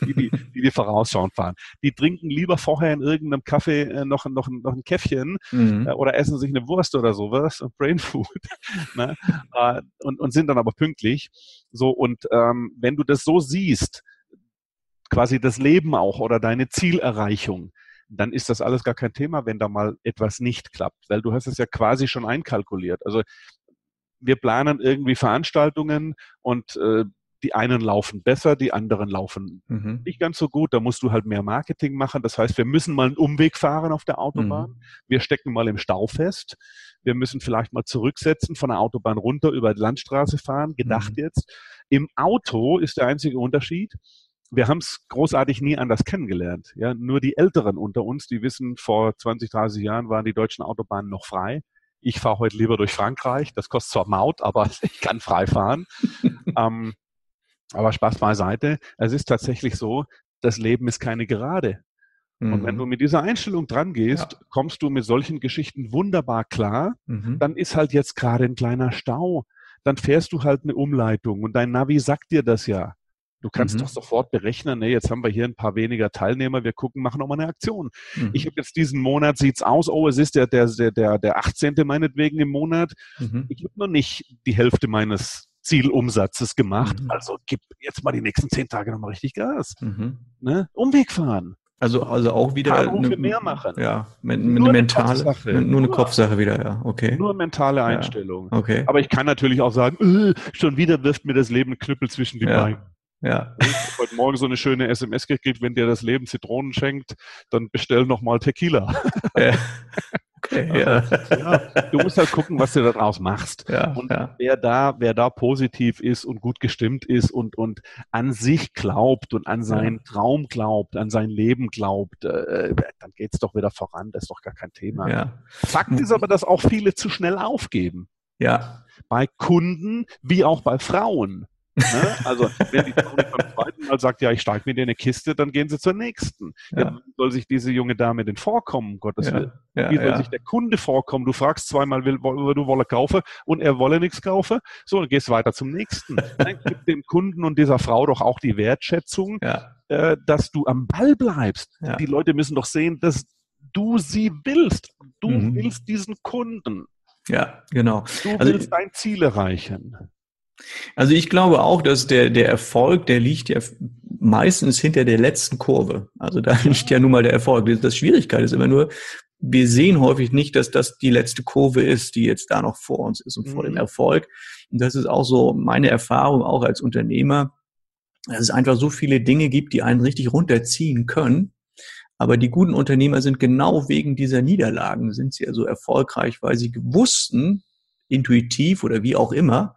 die, die, die, die vorausschauend fahren. Die trinken lieber vorher in irgendeinem Kaffee äh, noch, noch, noch ein Käffchen mhm. äh, oder essen sich eine Wurst oder sowas, Brain Food, ne? äh, und, und sind dann aber pünktlich. So, und ähm, wenn du das so siehst, quasi das Leben auch oder deine Zielerreichung, dann ist das alles gar kein Thema, wenn da mal etwas nicht klappt, weil du hast es ja quasi schon einkalkuliert. Also wir planen irgendwie Veranstaltungen und äh, die einen laufen besser, die anderen laufen mhm. nicht ganz so gut. Da musst du halt mehr Marketing machen. Das heißt, wir müssen mal einen Umweg fahren auf der Autobahn. Mhm. Wir stecken mal im Stau fest. Wir müssen vielleicht mal zurücksetzen, von der Autobahn runter über die Landstraße fahren. Gedacht mhm. jetzt. Im Auto ist der einzige Unterschied wir haben es großartig nie anders kennengelernt. Ja, nur die Älteren unter uns, die wissen, vor 20, 30 Jahren waren die deutschen Autobahnen noch frei. Ich fahre heute lieber durch Frankreich. Das kostet zwar Maut, aber ich kann frei fahren. ähm, aber Spaß beiseite. Es ist tatsächlich so, das Leben ist keine Gerade. Mhm. Und wenn du mhm. mit dieser Einstellung dran gehst, ja. kommst du mit solchen Geschichten wunderbar klar. Mhm. Dann ist halt jetzt gerade ein kleiner Stau. Dann fährst du halt eine Umleitung und dein Navi sagt dir das ja. Du kannst mhm. doch sofort berechnen, ne, jetzt haben wir hier ein paar weniger Teilnehmer, wir gucken, machen nochmal eine Aktion. Mhm. Ich habe jetzt diesen Monat, sieht's aus, oh, es ist der, der, der, der 18. meinetwegen im Monat. Mhm. Ich habe noch nicht die Hälfte meines Zielumsatzes gemacht. Mhm. Also gib jetzt mal die nächsten zehn Tage nochmal richtig Gas. Mhm. Ne? Umweg fahren. Also, also auch wieder eine, mehr machen. Ja, eine mentale, eine nur eine Kopfsache wieder, ja, okay. Nur mentale Einstellung. Ja, okay. Aber ich kann natürlich auch sagen, äh, schon wieder wirft mir das Leben Knüppel zwischen die ja. Beine. Ja. Heute Morgen so eine schöne SMS gekriegt, wenn dir das Leben Zitronen schenkt, dann bestell nochmal Tequila. Ja. Okay, ja. ja. Du musst halt gucken, was du daraus machst. Ja, und ja. wer da, wer da positiv ist und gut gestimmt ist und, und an sich glaubt und an seinen. Traum glaubt, an sein Leben glaubt, äh, dann geht's doch wieder voran. Das ist doch gar kein Thema. Ja. Fakt ist aber, dass auch viele zu schnell aufgeben. Ja. Bei Kunden wie auch bei Frauen. Ne? Also wenn die Frau beim zweiten Mal sagt, ja, ich steige mit dir in eine Kiste, dann gehen sie zur nächsten. Ja. Ja, wie soll sich diese junge Dame denn vorkommen, Gottes ja. Willen? wie soll sich der Kunde vorkommen? Du fragst zweimal, will, du wolle kaufen und er wolle nichts kaufen. So, dann gehst weiter zum nächsten. Dann gib dem Kunden und dieser Frau doch auch die Wertschätzung, äh, dass du am Ball bleibst. Die Leute müssen doch sehen, dass du sie willst. Du mhm. willst diesen Kunden. Ja, genau. Du also, willst dein Ziel erreichen. Also ich glaube auch, dass der, der Erfolg, der liegt ja meistens hinter der letzten Kurve. Also da liegt ja nun mal der Erfolg. Das Schwierigkeit ist immer nur, wir sehen häufig nicht, dass das die letzte Kurve ist, die jetzt da noch vor uns ist und vor dem mhm. Erfolg. Und das ist auch so meine Erfahrung auch als Unternehmer, dass es einfach so viele Dinge gibt, die einen richtig runterziehen können. Aber die guten Unternehmer sind genau wegen dieser Niederlagen, sind sie also erfolgreich, weil sie wussten, intuitiv oder wie auch immer,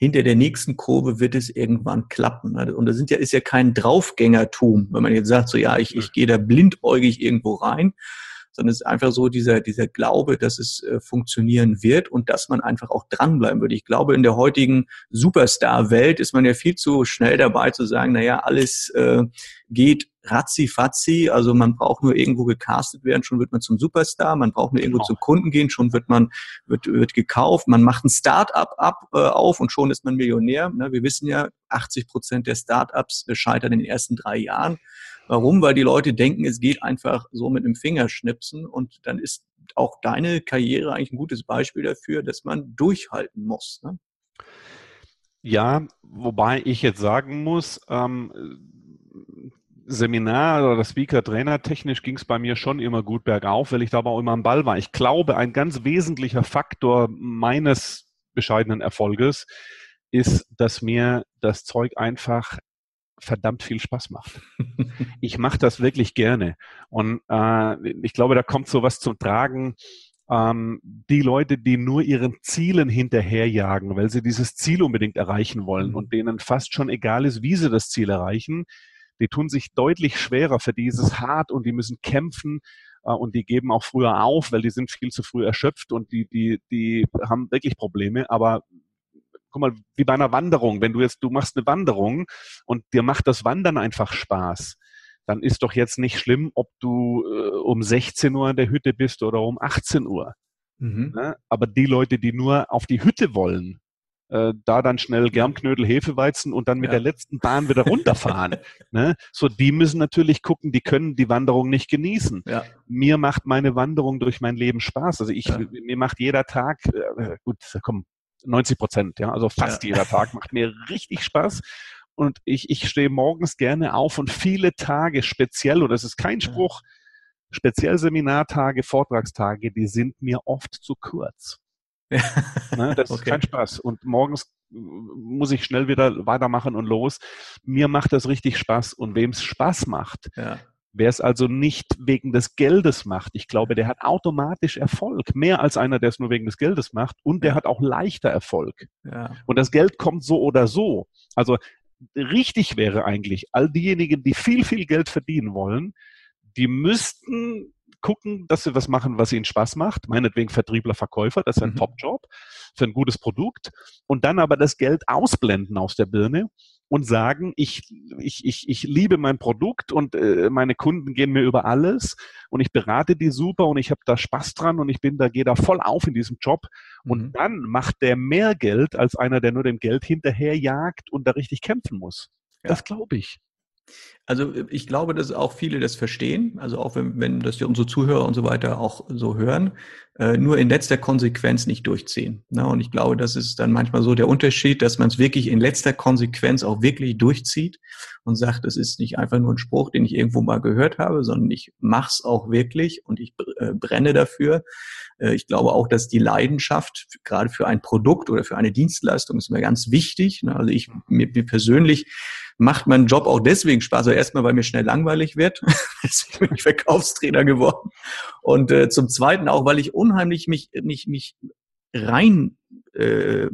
hinter der nächsten Kurve wird es irgendwann klappen. Ne? Und das sind ja, ist ja kein Draufgängertum, wenn man jetzt sagt, so ja, ich, ich gehe da blindäugig irgendwo rein, sondern es ist einfach so dieser, dieser Glaube, dass es äh, funktionieren wird und dass man einfach auch dranbleiben würde. Ich glaube, in der heutigen Superstar-Welt ist man ja viel zu schnell dabei zu sagen, naja, alles äh, geht ratzi-fatzi, also man braucht nur irgendwo gecastet werden, schon wird man zum Superstar, man braucht nur irgendwo genau. zum Kunden gehen, schon wird man, wird, wird gekauft, man macht ein Start-up ab, äh, auf und schon ist man Millionär. Ne? Wir wissen ja, 80 Prozent der Start-ups scheitern in den ersten drei Jahren. Warum? Weil die Leute denken, es geht einfach so mit einem Fingerschnipsen und dann ist auch deine Karriere eigentlich ein gutes Beispiel dafür, dass man durchhalten muss. Ne? Ja, wobei ich jetzt sagen muss, ähm, Seminar oder Speaker, Trainer technisch ging es bei mir schon immer gut bergauf, weil ich da aber auch immer am Ball war. Ich glaube, ein ganz wesentlicher Faktor meines bescheidenen Erfolges ist, dass mir das Zeug einfach verdammt viel Spaß macht. ich mache das wirklich gerne. Und äh, ich glaube, da kommt so was zum Tragen, ähm, die Leute, die nur ihren Zielen hinterherjagen, weil sie dieses Ziel unbedingt erreichen wollen mhm. und denen fast schon egal ist, wie sie das Ziel erreichen, die tun sich deutlich schwerer für dieses hart und die müssen kämpfen äh, und die geben auch früher auf, weil die sind viel zu früh erschöpft und die, die, die haben wirklich Probleme. Aber guck mal, wie bei einer Wanderung, wenn du jetzt, du machst eine Wanderung und dir macht das Wandern einfach Spaß dann ist doch jetzt nicht schlimm, ob du äh, um 16 Uhr in der Hütte bist oder um 18 Uhr. Mhm. Ne? Aber die Leute, die nur auf die Hütte wollen, äh, da dann schnell Germknödel, Hefeweizen und dann mit ja. der letzten Bahn wieder runterfahren. ne? So, die müssen natürlich gucken, die können die Wanderung nicht genießen. Ja. Mir macht meine Wanderung durch mein Leben Spaß. Also ich, ja. mir macht jeder Tag, äh, gut, komm, 90 Prozent, ja, also fast jeder Tag macht mir richtig Spaß und ich, ich stehe morgens gerne auf und viele Tage speziell, und das ist kein Spruch, speziell Seminartage, Vortragstage, die sind mir oft zu kurz. ne, das okay. ist kein Spaß. Und morgens muss ich schnell wieder weitermachen und los. Mir macht das richtig Spaß. Und wem es Spaß macht, ja. Wer es also nicht wegen des Geldes macht, ich glaube, der hat automatisch Erfolg. Mehr als einer, der es nur wegen des Geldes macht. Und der hat auch leichter Erfolg. Ja. Und das Geld kommt so oder so. Also richtig wäre eigentlich, all diejenigen, die viel, viel Geld verdienen wollen, die müssten gucken, dass sie was machen, was ihnen Spaß macht. Meinetwegen Vertriebler, Verkäufer, das ist ein mhm. Top-Job für ein gutes Produkt. Und dann aber das Geld ausblenden aus der Birne und sagen, ich, ich, ich, ich liebe mein Produkt und äh, meine Kunden gehen mir über alles und ich berate die super und ich habe da Spaß dran und ich bin da, gehe da voll auf in diesem Job. Und mhm. dann macht der mehr Geld als einer, der nur dem Geld hinterherjagt und da richtig kämpfen muss. Ja. Das glaube ich. Also ich glaube, dass auch viele das verstehen, also auch wenn, wenn das unsere Zuhörer und so weiter auch so hören, äh, nur in letzter Konsequenz nicht durchziehen. Ne? Und ich glaube, das ist dann manchmal so der Unterschied, dass man es wirklich in letzter Konsequenz auch wirklich durchzieht und sagt, es ist nicht einfach nur ein Spruch, den ich irgendwo mal gehört habe, sondern ich mach's auch wirklich und ich äh, brenne dafür. Äh, ich glaube auch, dass die Leidenschaft gerade für ein Produkt oder für eine Dienstleistung ist mir ganz wichtig. Ne? Also ich mir, mir persönlich macht mein Job auch deswegen Spaß. Also erstmal, weil mir schnell langweilig wird. deswegen bin ich Verkaufstrainer geworden. Und äh, zum Zweiten auch, weil ich unheimlich mich, mich, mich rein äh,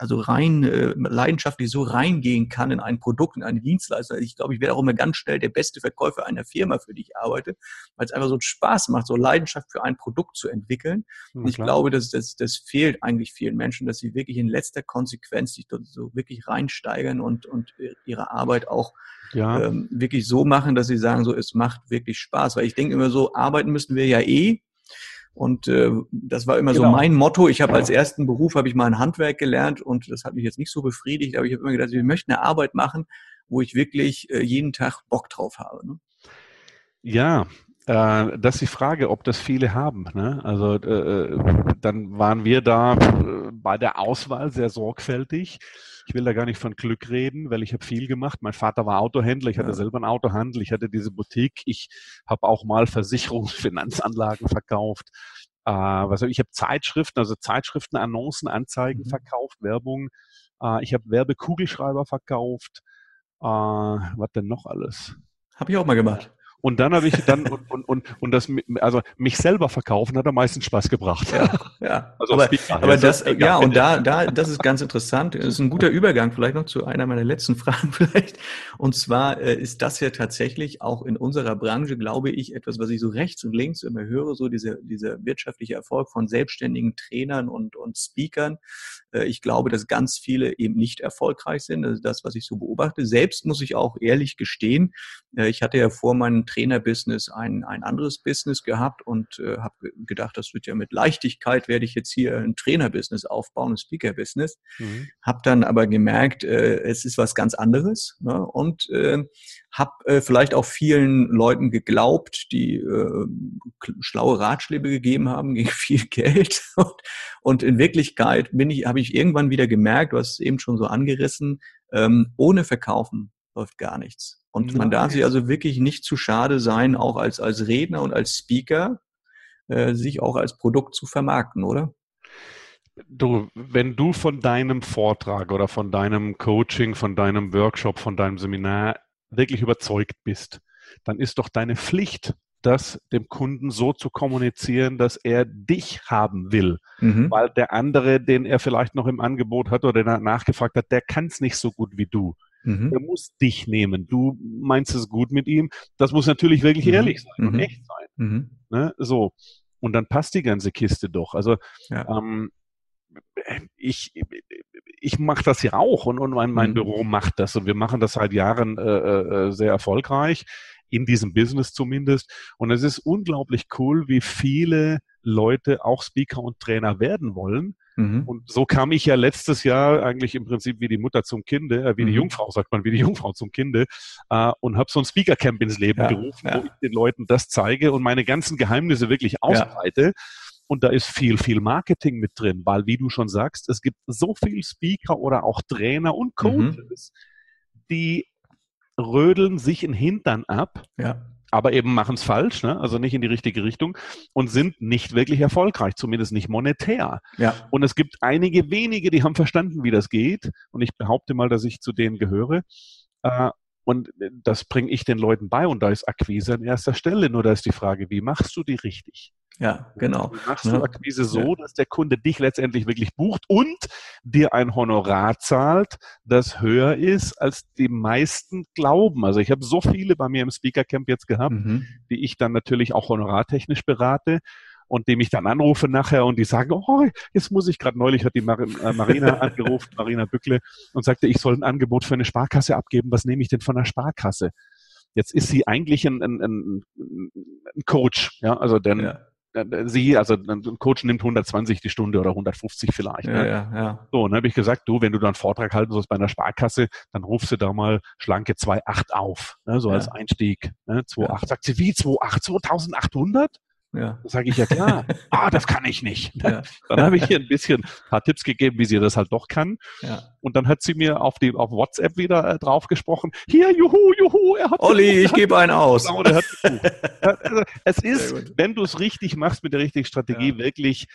also rein äh, leidenschaftlich so reingehen kann in ein Produkt, in eine Dienstleistung. Also ich glaube, ich werde auch immer ganz schnell der beste Verkäufer einer Firma, für die ich arbeite, weil es einfach so Spaß macht, so Leidenschaft für ein Produkt zu entwickeln. Ja, und ich glaube, dass das, das fehlt eigentlich vielen Menschen, dass sie wirklich in letzter Konsequenz sich dort so wirklich reinsteigern und, und ihre Arbeit auch ja. ähm, wirklich so machen, dass sie sagen, so es macht wirklich Spaß. Weil ich denke immer so, arbeiten müssen wir ja eh. Und äh, das war immer genau. so mein Motto. Ich habe als ersten Beruf habe ich mal ein Handwerk gelernt und das hat mich jetzt nicht so befriedigt, aber ich habe immer gedacht, wir möchten eine Arbeit machen, wo ich wirklich äh, jeden Tag Bock drauf habe. Ne? Ja, äh, das ist die Frage, ob das viele haben. Ne? Also äh, äh dann waren wir da äh, bei der Auswahl sehr sorgfältig ich will da gar nicht von Glück reden, weil ich habe viel gemacht. Mein Vater war Autohändler, ich hatte ja. selber einen Autohandel, ich hatte diese Boutique, ich habe auch mal Versicherungs-, Finanzanlagen verkauft. Äh, was ich habe Zeitschriften, also Zeitschriften, Annoncen, Anzeigen mhm. verkauft, Werbung. Äh, ich habe Werbekugelschreiber verkauft. Äh, was denn noch alles? Habe ich auch mal gemacht. Und dann habe ich dann und, und, und, und das also mich selber verkaufen hat am meisten Spaß gebracht. Ja, ja. Also aber, Speaker, aber das ja, ja und da da das ist ganz interessant. Das ist ein guter Übergang vielleicht noch zu einer meiner letzten Fragen vielleicht. Und zwar äh, ist das ja tatsächlich auch in unserer Branche, glaube ich, etwas, was ich so rechts und links immer höre, so dieser dieser wirtschaftliche Erfolg von selbstständigen Trainern und und Speakern. Äh, ich glaube, dass ganz viele eben nicht erfolgreich sind. Das ist das, was ich so beobachte. Selbst muss ich auch ehrlich gestehen, äh, ich hatte ja vor meinen Trainerbusiness ein, ein anderes Business gehabt und äh, habe gedacht, das wird ja mit Leichtigkeit, werde ich jetzt hier ein Trainerbusiness aufbauen, ein Speaker-Business. Mhm. Habe dann aber gemerkt, äh, es ist was ganz anderes ne? und äh, habe äh, vielleicht auch vielen Leuten geglaubt, die äh, schlaue Ratschläge gegeben haben gegen viel Geld. Und, und in Wirklichkeit bin ich, habe ich irgendwann wieder gemerkt, du hast es eben schon so angerissen, ähm, ohne Verkaufen läuft gar nichts. Und man darf sich also wirklich nicht zu schade sein, auch als, als Redner und als Speaker, äh, sich auch als Produkt zu vermarkten, oder? Du, wenn du von deinem Vortrag oder von deinem Coaching, von deinem Workshop, von deinem Seminar wirklich überzeugt bist, dann ist doch deine Pflicht, das dem Kunden so zu kommunizieren, dass er dich haben will. Mhm. Weil der andere, den er vielleicht noch im Angebot hat oder den er nachgefragt hat, der kann es nicht so gut wie du. Mhm. Der muss dich nehmen. Du meinst es gut mit ihm. Das muss natürlich wirklich mhm. ehrlich sein und mhm. echt sein. Mhm. Ne? So. Und dann passt die ganze Kiste doch. Also ja. ähm, ich, ich mache das ja auch und, und mein, mein mhm. Büro macht das und wir machen das seit Jahren äh, äh, sehr erfolgreich, in diesem Business zumindest. Und es ist unglaublich cool, wie viele Leute auch Speaker und Trainer werden wollen. Mhm. Und so kam ich ja letztes Jahr eigentlich im Prinzip wie die Mutter zum Kinde, äh, wie die mhm. Jungfrau, sagt man, wie die Jungfrau zum Kinde, äh, und habe so ein Speaker-Camp ins Leben ja, gerufen, ja. wo ich den Leuten das zeige und meine ganzen Geheimnisse wirklich ausbreite. Ja. Und da ist viel, viel Marketing mit drin, weil, wie du schon sagst, es gibt so viel Speaker oder auch Trainer und mhm. Coaches, mhm. die rödeln sich in Hintern ab. Ja aber eben machen es falsch, ne? also nicht in die richtige Richtung und sind nicht wirklich erfolgreich, zumindest nicht monetär. Ja. Und es gibt einige wenige, die haben verstanden, wie das geht und ich behaupte mal, dass ich zu denen gehöre. Äh, und das bringe ich den Leuten bei und da ist Akquise an erster Stelle. Nur da ist die Frage, wie machst du die richtig? Ja, genau. Wie machst du ja. Akquise so, dass der Kunde dich letztendlich wirklich bucht und dir ein Honorar zahlt, das höher ist, als die meisten glauben. Also ich habe so viele bei mir im Speaker Camp jetzt gehabt, mhm. die ich dann natürlich auch honorartechnisch berate und dem ich dann anrufe nachher und die sagen, oh, jetzt muss ich gerade neulich hat die Mar äh, Marina angerufen, Marina Bückle, und sagte, ich soll ein Angebot für eine Sparkasse abgeben. Was nehme ich denn von einer Sparkasse? Jetzt ist sie eigentlich ein, ein, ein, ein Coach, ja, also denn ja sie, also ein Coach nimmt 120 die Stunde oder 150 vielleicht. Ja, ne? ja, ja. So, und dann habe ich gesagt, du, wenn du da einen Vortrag halten sollst bei einer Sparkasse, dann rufst du da mal schlanke 2,8 auf, ne, so ja. als Einstieg. Ne, 2,8. Ja. Sagt sie, wie 2,8? 2800? Ja. Da sage ich ja klar, ah, das kann ich nicht. Ja. Dann habe ich ihr ein bisschen ein paar Tipps gegeben, wie sie das halt doch kann. Ja. Und dann hat sie mir auf, die, auf WhatsApp wieder äh, drauf gesprochen, hier, juhu, juhu, er hat Olli, ich gebe einen aus. Genau, der hat also, es ist, wenn du es richtig machst mit der richtigen Strategie, ja. wirklich,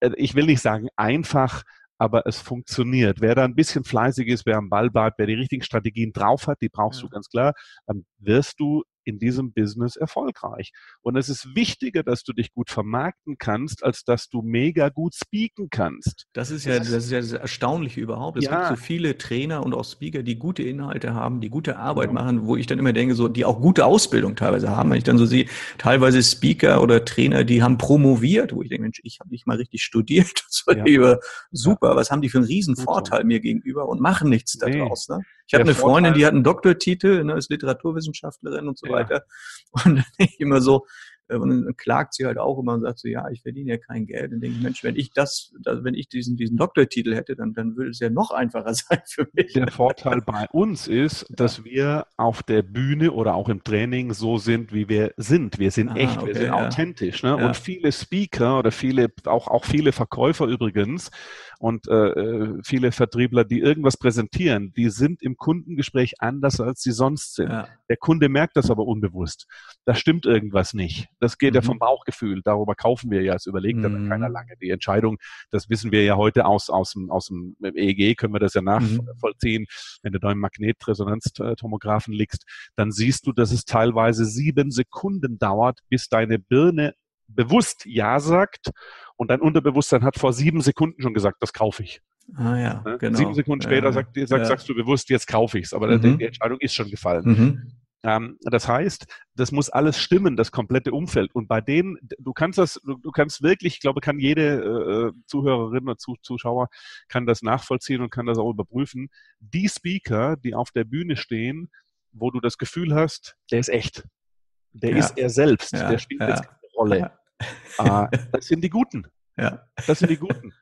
äh, ich will nicht sagen einfach, aber es funktioniert. Wer da ein bisschen fleißig ist, wer am Ball bleibt, wer die richtigen Strategien drauf hat, die brauchst ja. du ganz klar, dann wirst du in diesem Business erfolgreich. Und es ist wichtiger, dass du dich gut vermarkten kannst, als dass du mega gut speaken kannst. Das ist ja das, ist ja das Erstaunliche überhaupt. Es ja. gibt so viele Trainer und auch Speaker, die gute Inhalte haben, die gute Arbeit ja. machen, wo ich dann immer denke, so, die auch gute Ausbildung teilweise haben. Wenn ich dann so sehe, teilweise Speaker oder Trainer, die haben promoviert, wo ich denke, Mensch, ich habe nicht mal richtig studiert. Das war ja. super. Was haben die für einen riesen Vorteil mir gegenüber und machen nichts daraus. Ne? Ich habe eine Freundin, die hat einen Doktortitel, ne, ist Literaturwissenschaftlerin und so. Weiter. Und dann denke ich immer so, äh, und dann klagt sie halt auch immer und sagt so, ja, ich verdiene ja kein Geld. Und denke ich, Mensch, wenn ich das, wenn ich diesen, diesen Doktortitel hätte, dann, dann würde es ja noch einfacher sein für mich. Der Vorteil bei uns ist, dass wir auf der Bühne oder auch im Training so sind, wie wir sind. Wir sind Aha, echt, okay, wir sind ja. authentisch. Ne? Ja. Und viele Speaker oder viele, auch, auch viele Verkäufer übrigens, und äh, äh, viele Vertriebler, die irgendwas präsentieren, die sind im Kundengespräch anders, als sie sonst sind. Ja. Der Kunde merkt das aber unbewusst. Da stimmt irgendwas nicht. Das geht mhm. ja vom Bauchgefühl. Darüber kaufen wir ja. Es überlegt mhm. aber keiner lange. Die Entscheidung, das wissen wir ja heute aus, aus, dem, aus dem EEG, können wir das ja nachvollziehen. Mhm. Wenn du da im Magnetresonanztomographen liegst, dann siehst du, dass es teilweise sieben Sekunden dauert, bis deine Birne bewusst Ja sagt und dein Unterbewusstsein hat vor sieben Sekunden schon gesagt, das kaufe ich. Ah ja, ne? genau. Sieben Sekunden später ja, sagt, sagt, ja. sagst du bewusst, jetzt kaufe ich es, aber mhm. die Entscheidung ist schon gefallen. Mhm. Ähm, das heißt, das muss alles stimmen, das komplette Umfeld. Und bei denen, du kannst das, du, du kannst wirklich, ich glaube, kann jede äh, Zuhörerin oder Zuschauer kann das nachvollziehen und kann das auch überprüfen. Die Speaker, die auf der Bühne stehen, wo du das Gefühl hast, der ist echt. Der ja. ist er selbst. Der spielt jetzt Rolle. Ah, das sind die Guten. Ja. Das sind die Guten.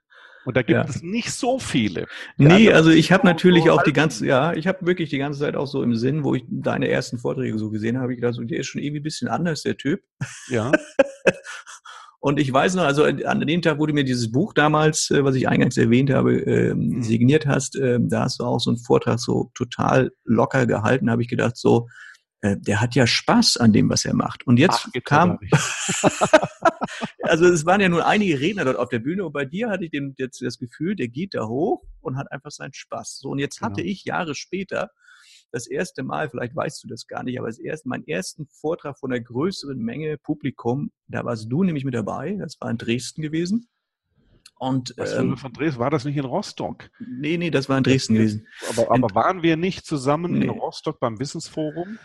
Und da gibt ja. es nicht so viele. Nee, also ich habe natürlich auch die ganze, ja, ich habe wirklich die ganze Zeit auch so im Sinn, wo ich deine ersten Vorträge so gesehen habe, ich gedacht, so, der ist schon irgendwie ein bisschen anders, der Typ. Ja. Und ich weiß noch, also an dem Tag, wo du mir dieses Buch damals, äh, was ich eingangs erwähnt habe, ähm, mhm. signiert hast, ähm, da hast du auch so einen Vortrag so total locker gehalten, habe ich gedacht, so, äh, der hat ja Spaß an dem, was er macht. Und jetzt Ach, kam, also es waren ja nur einige Redner dort auf der Bühne und bei dir hatte ich den, jetzt das Gefühl, der geht da hoch und hat einfach seinen Spaß. So, und jetzt genau. hatte ich Jahre später das erste Mal, vielleicht weißt du das gar nicht, aber das erste, meinen ersten Vortrag von einer größeren Menge Publikum, da warst du nämlich mit dabei, das war in Dresden gewesen. Und, Was ähm, von Dresden? War das nicht in Rostock? Nee, nee, das war in Dresden gewesen. Aber, aber waren wir nicht zusammen nee. in Rostock beim Wissensforum?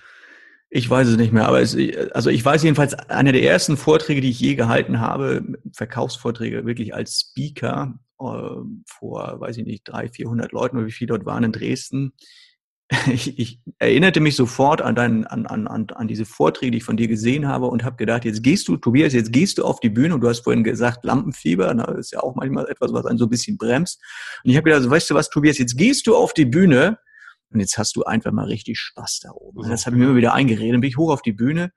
Ich weiß es nicht mehr, aber es, also ich weiß jedenfalls, einer der ersten Vorträge, die ich je gehalten habe, Verkaufsvorträge wirklich als Speaker äh, vor, weiß ich nicht, drei, vierhundert Leuten oder wie viele dort waren in Dresden, ich, ich erinnerte mich sofort an, dein, an, an, an, an diese Vorträge, die ich von dir gesehen habe und habe gedacht, jetzt gehst du, Tobias, jetzt gehst du auf die Bühne und du hast vorhin gesagt, Lampenfieber, das ist ja auch manchmal etwas, was einen so ein bisschen bremst. Und ich habe gedacht, also, weißt du was, Tobias, jetzt gehst du auf die Bühne und jetzt hast du einfach mal richtig Spaß da oben. Und das habe ich mir immer wieder eingeredet. Dann bin ich hoch auf die Bühne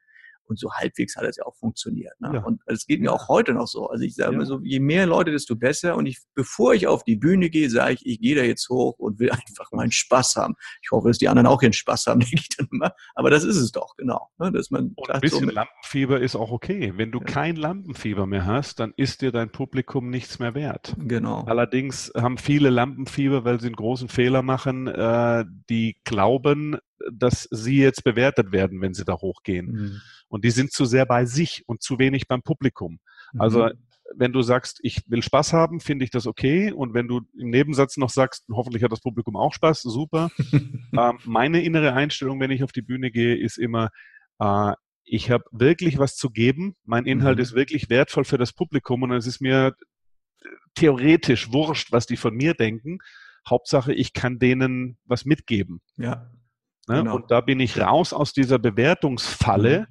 und so halbwegs hat es ja auch funktioniert. Ne? Ja. Und es geht mir auch heute noch so. Also ich sage ja. mir so, je mehr Leute, desto besser. Und ich, bevor ich auf die Bühne gehe, sage ich, ich gehe da jetzt hoch und will einfach meinen Spaß haben. Ich hoffe, dass die anderen auch ihren Spaß haben, denke ich dann immer. Aber das ist es doch, genau. Ne? Dass man und ein bisschen so Lampenfieber ist auch okay. Wenn du ja. kein Lampenfieber mehr hast, dann ist dir dein Publikum nichts mehr wert. Genau. Allerdings haben viele Lampenfieber, weil sie einen großen Fehler machen, äh, die glauben, dass sie jetzt bewertet werden, wenn sie da hochgehen. Mhm. Und die sind zu sehr bei sich und zu wenig beim Publikum. Also mhm. wenn du sagst, ich will Spaß haben, finde ich das okay. Und wenn du im Nebensatz noch sagst, hoffentlich hat das Publikum auch Spaß, super. ähm, meine innere Einstellung, wenn ich auf die Bühne gehe, ist immer, äh, ich habe wirklich was zu geben. Mein Inhalt mhm. ist wirklich wertvoll für das Publikum und es ist mir theoretisch wurscht, was die von mir denken. Hauptsache, ich kann denen was mitgeben. Ja. Ne? Genau. Und da bin ich raus aus dieser Bewertungsfalle.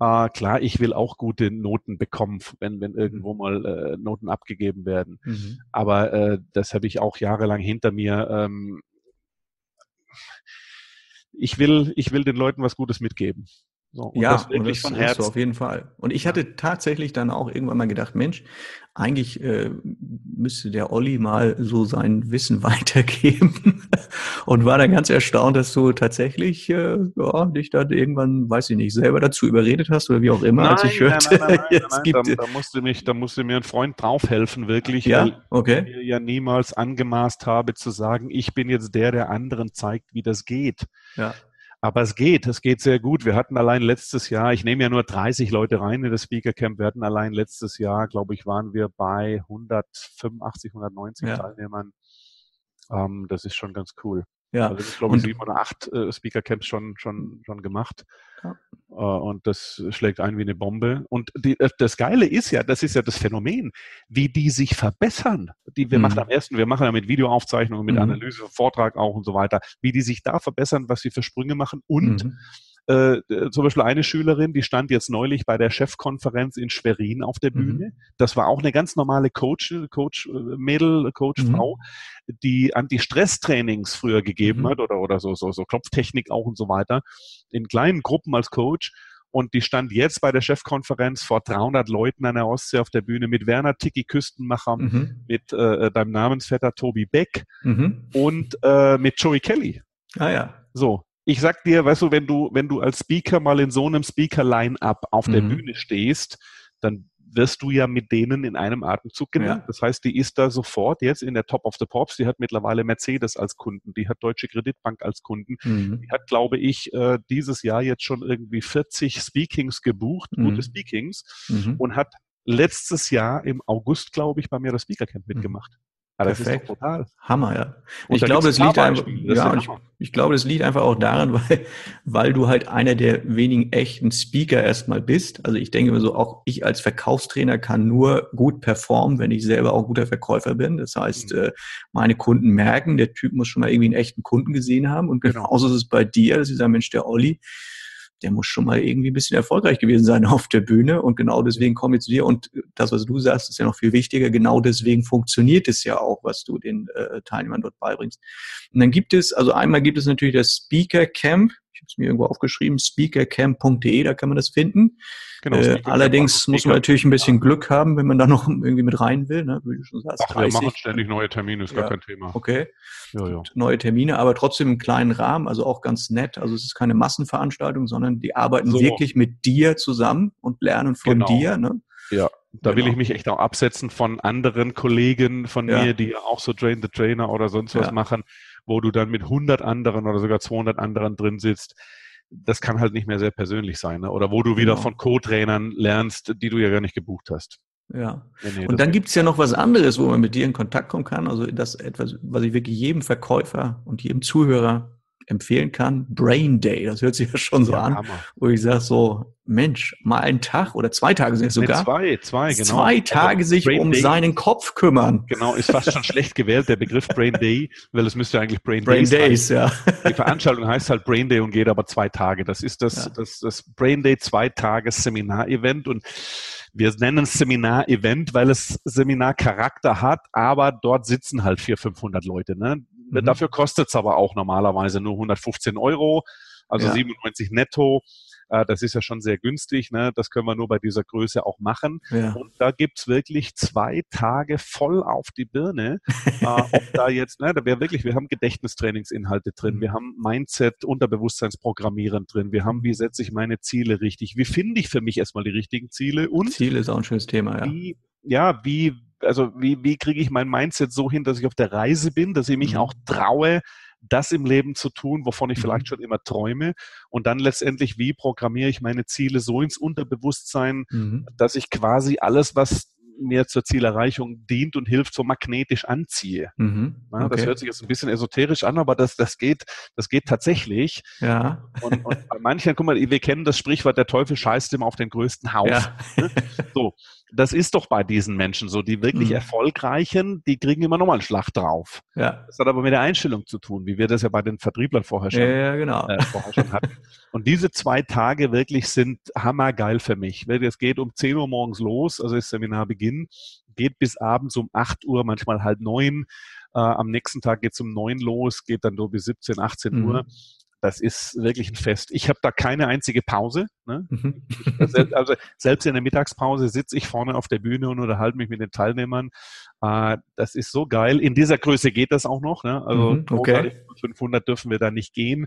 Äh, klar, ich will auch gute Noten bekommen, wenn, wenn irgendwo mhm. mal äh, Noten abgegeben werden. Mhm. Aber äh, das habe ich auch jahrelang hinter mir. Ähm, ich will, ich will den Leuten was Gutes mitgeben. So, und ja, das wirklich und das von Herzen. auf jeden Fall. Und ich hatte tatsächlich dann auch irgendwann mal gedacht, Mensch, eigentlich äh, müsste der Olli mal so sein Wissen weitergeben und war dann ganz erstaunt, dass du tatsächlich äh, ja, dich dann irgendwann, weiß ich nicht, selber dazu überredet hast oder wie auch immer, nein, als ich hörte. Nein, nein, nein, nein, nein da, da, musste mich, da musste mir ein Freund draufhelfen, wirklich, ja? weil okay. ich mir ja niemals angemaßt habe zu sagen, ich bin jetzt der, der anderen zeigt, wie das geht. Ja. Aber es geht, es geht sehr gut. Wir hatten allein letztes Jahr, ich nehme ja nur 30 Leute rein in das Speaker Camp, wir hatten allein letztes Jahr, glaube ich, waren wir bei 185, 190 ja. Teilnehmern. Ähm, das ist schon ganz cool. Ja. Also ich glaube, sieben oder acht äh, Speaker Camps schon, schon, schon gemacht. Ja. Äh, und das schlägt ein wie eine Bombe. Und die, äh, das Geile ist ja, das ist ja das Phänomen, wie die sich verbessern. Die wir mhm. machen am ersten, wir machen ja mit Videoaufzeichnungen, mit mhm. Analyse, Vortrag auch und so weiter, wie die sich da verbessern, was sie für Sprünge machen und mhm. Äh, zum Beispiel eine Schülerin, die stand jetzt neulich bei der Chefkonferenz in Schwerin auf der mhm. Bühne. Mhm. Das war auch eine ganz normale Coach, Coach äh, Mädel, Coach mhm. Frau, die Anti-Stress-Trainings früher gegeben mhm. hat oder, oder so, so, so Klopftechnik auch und so weiter in kleinen Gruppen als Coach. Und die stand jetzt bei der Chefkonferenz vor 300 Leuten an der Ostsee auf der Bühne mit Werner Tiki Küstenmacher, mhm. mit äh, deinem Namensvetter Tobi Beck mhm. und äh, mit Joey Kelly. Ah ja. So, ich sag dir, weißt du, wenn du, wenn du als Speaker mal in so einem Speaker-Line-Up auf mhm. der Bühne stehst, dann wirst du ja mit denen in einem Atemzug genannt. Ja. Das heißt, die ist da sofort jetzt in der Top of the Pops. Die hat mittlerweile Mercedes als Kunden, die hat Deutsche Kreditbank als Kunden. Mhm. Die hat, glaube ich, äh, dieses Jahr jetzt schon irgendwie 40 Speakings gebucht, mhm. gute Speakings, mhm. und hat letztes Jahr im August, glaube ich, bei mir das Speaker Camp mhm. mitgemacht. Aber das Perfekt. ist doch. Hammer, ja. Und ich glaube, das liegt einfach, ja, ich, ich, glaube, das liegt einfach auch daran, weil, weil du halt einer der wenigen echten Speaker erstmal bist. Also ich denke immer so, auch ich als Verkaufstrainer kann nur gut performen, wenn ich selber auch guter Verkäufer bin. Das heißt, mhm. äh, meine Kunden merken, der Typ muss schon mal irgendwie einen echten Kunden gesehen haben. Und genau. genauso ist es bei dir, dass dieser Mensch, der Olli, der muss schon mal irgendwie ein bisschen erfolgreich gewesen sein auf der Bühne und genau deswegen komme ich zu dir und das, was du sagst, ist ja noch viel wichtiger. Genau deswegen funktioniert es ja auch, was du den äh, Teilnehmern dort beibringst. Und dann gibt es, also einmal gibt es natürlich das Speaker Camp habe es mir irgendwo aufgeschrieben, speakercamp.de, da kann man das finden. Genau, äh, allerdings muss man natürlich ein bisschen Glück haben, wenn man da noch irgendwie mit rein will. Ne? Wie du schon sagst, Ach, 30. wir machen ständig neue Termine, ist ja, gar kein Thema. Okay. Ja, ja. Neue Termine, aber trotzdem im kleinen Rahmen, also auch ganz nett. Also es ist keine Massenveranstaltung, sondern die arbeiten so. wirklich mit dir zusammen und lernen von genau. dir. Ne? Ja, da genau. will ich mich echt auch absetzen von anderen Kollegen von ja. mir, die auch so Train the Trainer oder sonst was machen wo du dann mit 100 anderen oder sogar 200 anderen drin sitzt, das kann halt nicht mehr sehr persönlich sein. Ne? Oder wo du wieder genau. von Co-Trainern lernst, die du ja gar nicht gebucht hast. Ja. Nee, nee, und dann gibt's ja noch was anderes, wo man mit dir in Kontakt kommen kann. Also das etwas, was ich wirklich jedem Verkäufer und jedem Zuhörer empfehlen kann. Brain Day, das hört sich ja schon so ja, an, Hammer. wo ich sage so, Mensch, mal einen Tag oder zwei Tage sind es sogar. Nee, zwei, zwei, genau. Zwei also Tage also sich Brain um Day, seinen Kopf kümmern. Genau, ist fast schon schlecht gewählt, der Begriff Brain Day, weil es müsste eigentlich Brain, Brain Days, Days ja. Die Veranstaltung heißt halt Brain Day und geht aber zwei Tage. Das ist das, ja. das, das Brain Day zwei Tages Seminar-Event und wir nennen es Seminar-Event, weil es Seminarcharakter hat, aber dort sitzen halt 400, 500 Leute. Ne? Mhm. Dafür kostet es aber auch normalerweise nur 115 Euro, also ja. 97 netto. Äh, das ist ja schon sehr günstig. Ne? Das können wir nur bei dieser Größe auch machen. Ja. Und da gibt's wirklich zwei Tage voll auf die Birne. äh, ob da jetzt, ne, da wäre wirklich, wir haben Gedächtnistrainingsinhalte drin, mhm. wir haben Mindset, Unterbewusstseinsprogrammieren drin, wir haben, wie setze ich meine Ziele richtig, wie finde ich für mich erstmal die richtigen Ziele und Ziele ist auch ein schönes Thema, ja. Wie, ja, wie also wie, wie kriege ich mein Mindset so hin, dass ich auf der Reise bin, dass ich mich mhm. auch traue, das im Leben zu tun, wovon ich vielleicht mhm. schon immer träume. Und dann letztendlich, wie programmiere ich meine Ziele so ins Unterbewusstsein, mhm. dass ich quasi alles, was mir zur Zielerreichung dient und hilft, so magnetisch anziehe. Mhm, okay. das hört sich jetzt ein bisschen esoterisch an, aber das, das geht, das geht tatsächlich. Ja. Und, und bei manchen, guck mal, wir kennen das Sprichwort, der Teufel scheißt immer auf den größten Haufen. Ja. Ne? So. Das ist doch bei diesen Menschen so. Die wirklich mhm. Erfolgreichen, die kriegen immer nochmal einen Schlag drauf. Ja. Das hat aber mit der Einstellung zu tun, wie wir das ja bei den Vertrieblern vorher schon, ja, genau. äh, vorher schon hatten. Und diese zwei Tage wirklich sind hammergeil für mich. Es geht um 10 Uhr morgens los, also das Seminarbeginn, geht bis abends um 8 Uhr, manchmal halb neun. Äh, am nächsten Tag geht es um neun los, geht dann nur bis 17, 18 mhm. Uhr das ist wirklich ein Fest. Ich habe da keine einzige Pause. Ne? Mhm. Also selbst in der Mittagspause sitze ich vorne auf der Bühne und unterhalte mich mit den Teilnehmern. Äh, das ist so geil. In dieser Größe geht das auch noch. Ne? Also mhm, okay. 500 dürfen wir da nicht gehen,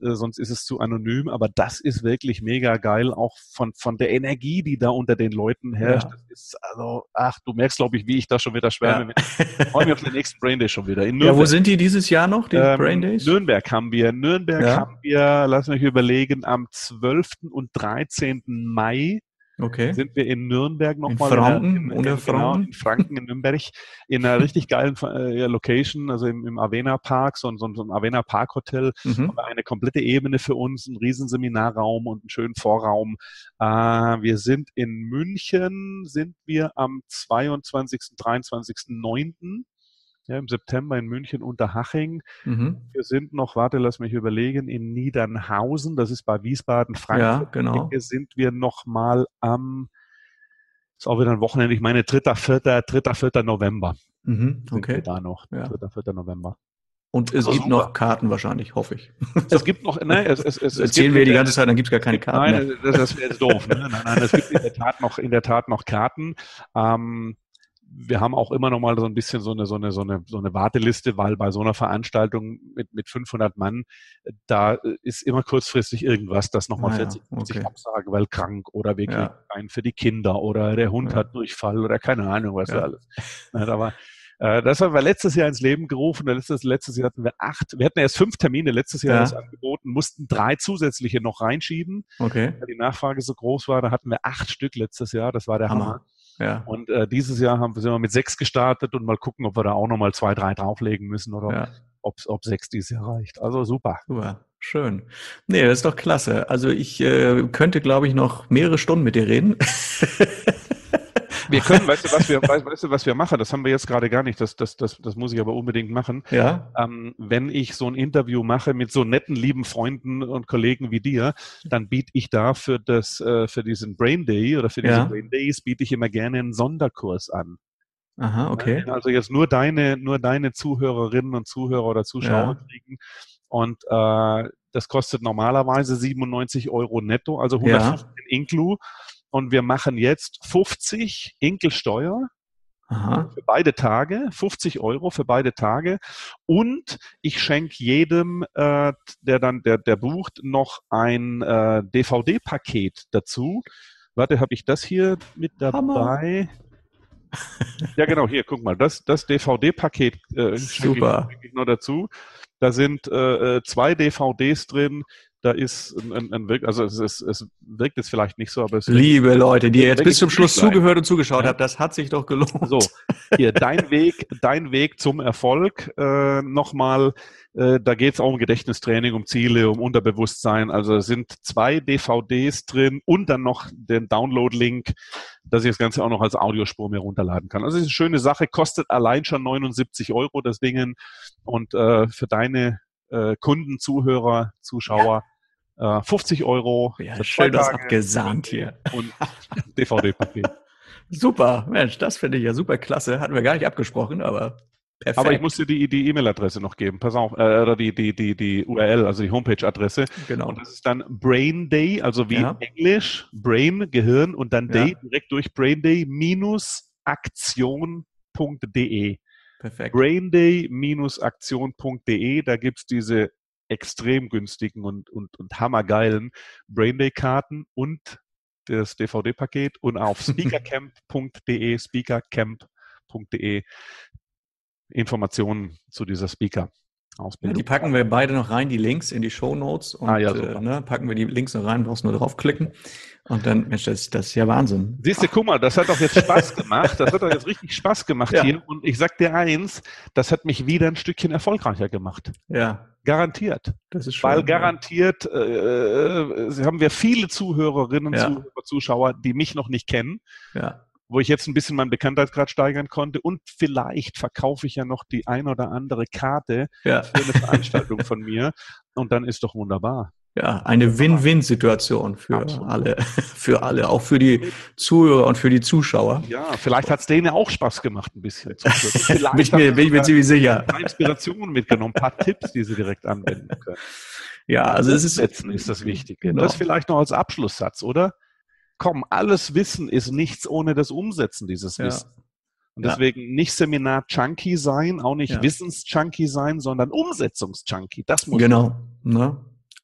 äh, sonst ist es zu anonym. Aber das ist wirklich mega geil, auch von von der Energie, die da unter den Leuten herrscht. Ja. Das ist also, ach, du merkst, glaube ich, wie ich da schon wieder schwärme. Ja. Ich freue mich auf den nächsten Brain Day schon wieder. In ja, wo sind die dieses Jahr noch, die ähm, Brain Days? Nürnberg haben wir. Nürnberg ja. haben wir, lass mich überlegen, am 12. und 13. Mai Okay. Sind wir in Nürnberg nochmal. In Franken, in, in, in, genau, in Franken, in Nürnberg, in einer richtig geilen äh, Location, also im, im Avena Park, so, so, so ein Avena Park Hotel, mhm. eine komplette Ebene für uns, ein riesen Seminarraum und einen schönen Vorraum. Äh, wir sind in München, sind wir am 22., 23., 9 ja, im September in München Unterhaching. Mhm. Wir sind noch, warte, lass mich überlegen, in Niedernhausen, das ist bei Wiesbaden, Frankfurt. Ja, genau. Hier sind wir noch mal am, ist auch wieder ein Wochenende, ich meine 3., 4., 3., 4. November. Mhm, okay. Sind wir da noch, ja. 3., 4. November. Und es gibt super. noch Karten wahrscheinlich, hoffe ich. Es gibt noch, nein, es, es, es, erzählen wir die ganze Zeit, dann gibt es gar keine Karten. Nein, mehr. das, das wäre jetzt doof. Ne? Nein, nein, es gibt in der Tat noch, in der Tat noch Karten. Ähm, wir haben auch immer noch mal so ein bisschen so eine, so eine, so eine, so eine Warteliste, weil bei so einer Veranstaltung mit, mit 500 Mann, da ist immer kurzfristig irgendwas, das nochmal ah, 40, 50 okay. absagen, weil krank oder wir kriegen ja. einen für die Kinder oder der Hund ja. hat Durchfall oder keine Ahnung, was ja. alles. Aber äh, das haben wir letztes Jahr ins Leben gerufen. Letztes, letztes Jahr hatten wir acht, wir hatten erst fünf Termine letztes Jahr ja. angeboten, mussten drei zusätzliche noch reinschieben. Okay. Weil die Nachfrage so groß war, da hatten wir acht Stück letztes Jahr, das war der Hammer. Hammer. Ja. Und äh, dieses Jahr haben, sind wir mit sechs gestartet und mal gucken, ob wir da auch nochmal zwei, drei drauflegen müssen oder ja. ob, ob sechs dieses Jahr reicht. Also super. Super. Schön. Nee, das ist doch klasse. Also ich äh, könnte, glaube ich, noch mehrere Stunden mit dir reden. Wir können, weißt du, was wir, weißt, du, was wir machen? Das haben wir jetzt gerade gar nicht. Das, das, das, das muss ich aber unbedingt machen. Ja. Ähm, wenn ich so ein Interview mache mit so netten, lieben Freunden und Kollegen wie dir, dann biete ich da für das, äh, für diesen Brain Day oder für diese ja. Brain Days biete ich immer gerne einen Sonderkurs an. Aha, okay. Also jetzt nur deine, nur deine Zuhörerinnen und Zuhörer oder Zuschauer ja. kriegen. Und äh, das kostet normalerweise 97 Euro netto, also 115 ja. Inklu und wir machen jetzt 50 Inkelsteuer Aha. für beide Tage, 50 Euro für beide Tage und ich schenke jedem, äh, der dann, der, der bucht, noch ein äh, DVD-Paket dazu. Warte, habe ich das hier mit dabei? ja, genau, hier, guck mal, das, das DVD-Paket äh, schenke ich, ich noch dazu. Da sind äh, äh zwei DVDs drin, da ist ein, ein, ein also es, ist, es wirkt jetzt vielleicht nicht so, aber es Liebe Leute, die jetzt bis zum Schluss zugehört und zugeschaut ja. habt, das hat sich doch gelohnt. So, hier dein Weg, dein Weg zum Erfolg. Äh, Nochmal, äh, da geht es auch um Gedächtnistraining, um Ziele, um Unterbewusstsein. Also es sind zwei DVDs drin und dann noch den Download-Link, dass ich das Ganze auch noch als Audiospur mir runterladen kann. Also es ist eine schöne Sache, kostet allein schon 79 Euro das Ding und äh, für deine äh, Kunden, Zuhörer, Zuschauer. Ja 50 äh, Euro. Ja, schön das abgesahnt hier. Und DVD-Paket. super, Mensch, das finde ich ja super klasse. Hatten wir gar nicht abgesprochen, aber perfekt. Aber ich muss dir die E-Mail-Adresse noch geben. Pass auf, äh, oder die, die, die, die URL, also die Homepage-Adresse. Genau. Und das ist dann Brain Day, also wie ja. Englisch, Brain, Gehirn und dann Day, ja. direkt durch Brain Day minus Aktion.de. Perfekt. Brainday-aktion.de, da gibt es diese extrem günstigen und, und, und hammergeilen Brainday-Karten und das DVD-Paket und auf speakercamp.de, speakercamp.de Informationen zu dieser Speaker. Ausbildung. Ja, die packen wir beide noch rein, die Links in die Show Notes und ah, ja, äh, ne, packen wir die Links noch rein, brauchst nur draufklicken und dann, Mensch, das, das ist ja Wahnsinn. Siehst du, guck mal, das hat doch jetzt Spaß gemacht, das hat doch jetzt richtig Spaß gemacht ja. hier und ich sag dir eins, das hat mich wieder ein Stückchen erfolgreicher gemacht. Ja. Garantiert. Das ist schön, Weil garantiert äh, äh, haben wir viele Zuhörerinnen, ja. Zuhörer, Zuschauer, die mich noch nicht kennen. Ja wo ich jetzt ein bisschen meinen Bekanntheitsgrad steigern konnte und vielleicht verkaufe ich ja noch die ein oder andere Karte ja. für eine Veranstaltung von mir und dann ist doch wunderbar. Ja, eine Win-Win-Situation für Absolut. alle, für alle, auch für die Zuhörer und für die Zuschauer. Ja, vielleicht hat es denen ja auch Spaß gemacht, ein bisschen. bin ich mir, bin ich mir ziemlich sicher. Ein Inspirationen mitgenommen, ein paar Tipps, die sie direkt anwenden können. Ja, also es ist, ist das Wichtige. Genau. Das vielleicht noch als Abschlusssatz, oder? komm, alles Wissen ist nichts ohne das Umsetzen dieses ja. Wissens. Und deswegen ja. nicht Seminar-Junkie sein, auch nicht ja. Wissens-Junkie sein, sondern Umsetzungs-Junkie. Das muss Genau. Ne?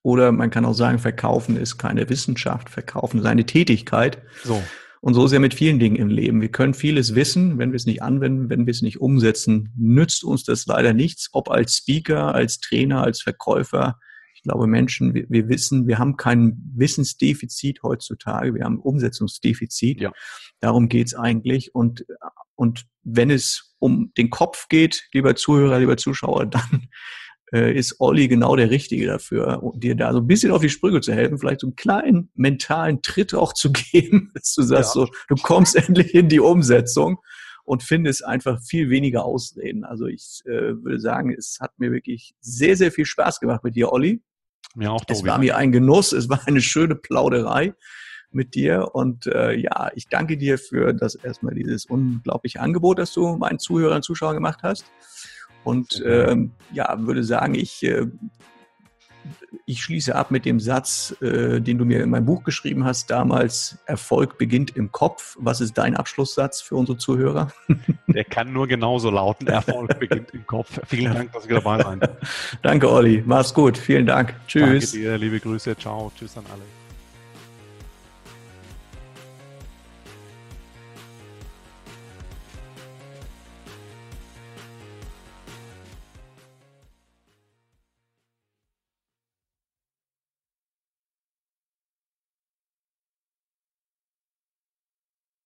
Oder man kann auch sagen, verkaufen ist keine Wissenschaft, verkaufen ist eine Tätigkeit. So. Und so ist ja mit vielen Dingen im Leben. Wir können vieles wissen, wenn wir es nicht anwenden, wenn wir es nicht umsetzen, nützt uns das leider nichts, ob als Speaker, als Trainer, als Verkäufer, ich glaube, Menschen, wir, wir wissen, wir haben kein Wissensdefizit heutzutage, wir haben Umsetzungsdefizit. Ja. Darum geht's eigentlich. Und, und wenn es um den Kopf geht, lieber Zuhörer, lieber Zuschauer, dann äh, ist Olli genau der Richtige dafür, um dir da so ein bisschen auf die Sprünge zu helfen, vielleicht so einen kleinen mentalen Tritt auch zu geben, dass du sagst, ja. so, du kommst endlich in die Umsetzung und finde es einfach viel weniger Ausreden. Also ich äh, würde sagen, es hat mir wirklich sehr, sehr viel Spaß gemacht mit dir, Olli. Mir auch, Es war mir ein Genuss, es war eine schöne Plauderei mit dir und äh, ja, ich danke dir für das erstmal dieses unglaubliche Angebot, das du meinen Zuhörern und Zuschauern gemacht hast. Und ähm, ja, würde sagen, ich äh, ich schließe ab mit dem Satz, äh, den du mir in meinem Buch geschrieben hast, damals, Erfolg beginnt im Kopf. Was ist dein Abschlusssatz für unsere Zuhörer? Der kann nur genauso lauten, Erfolg beginnt im Kopf. Vielen Dank, dass Sie dabei waren. Danke, Olli. Mach's gut. Vielen Dank. Tschüss. Danke dir, liebe Grüße. Ciao. Tschüss an alle.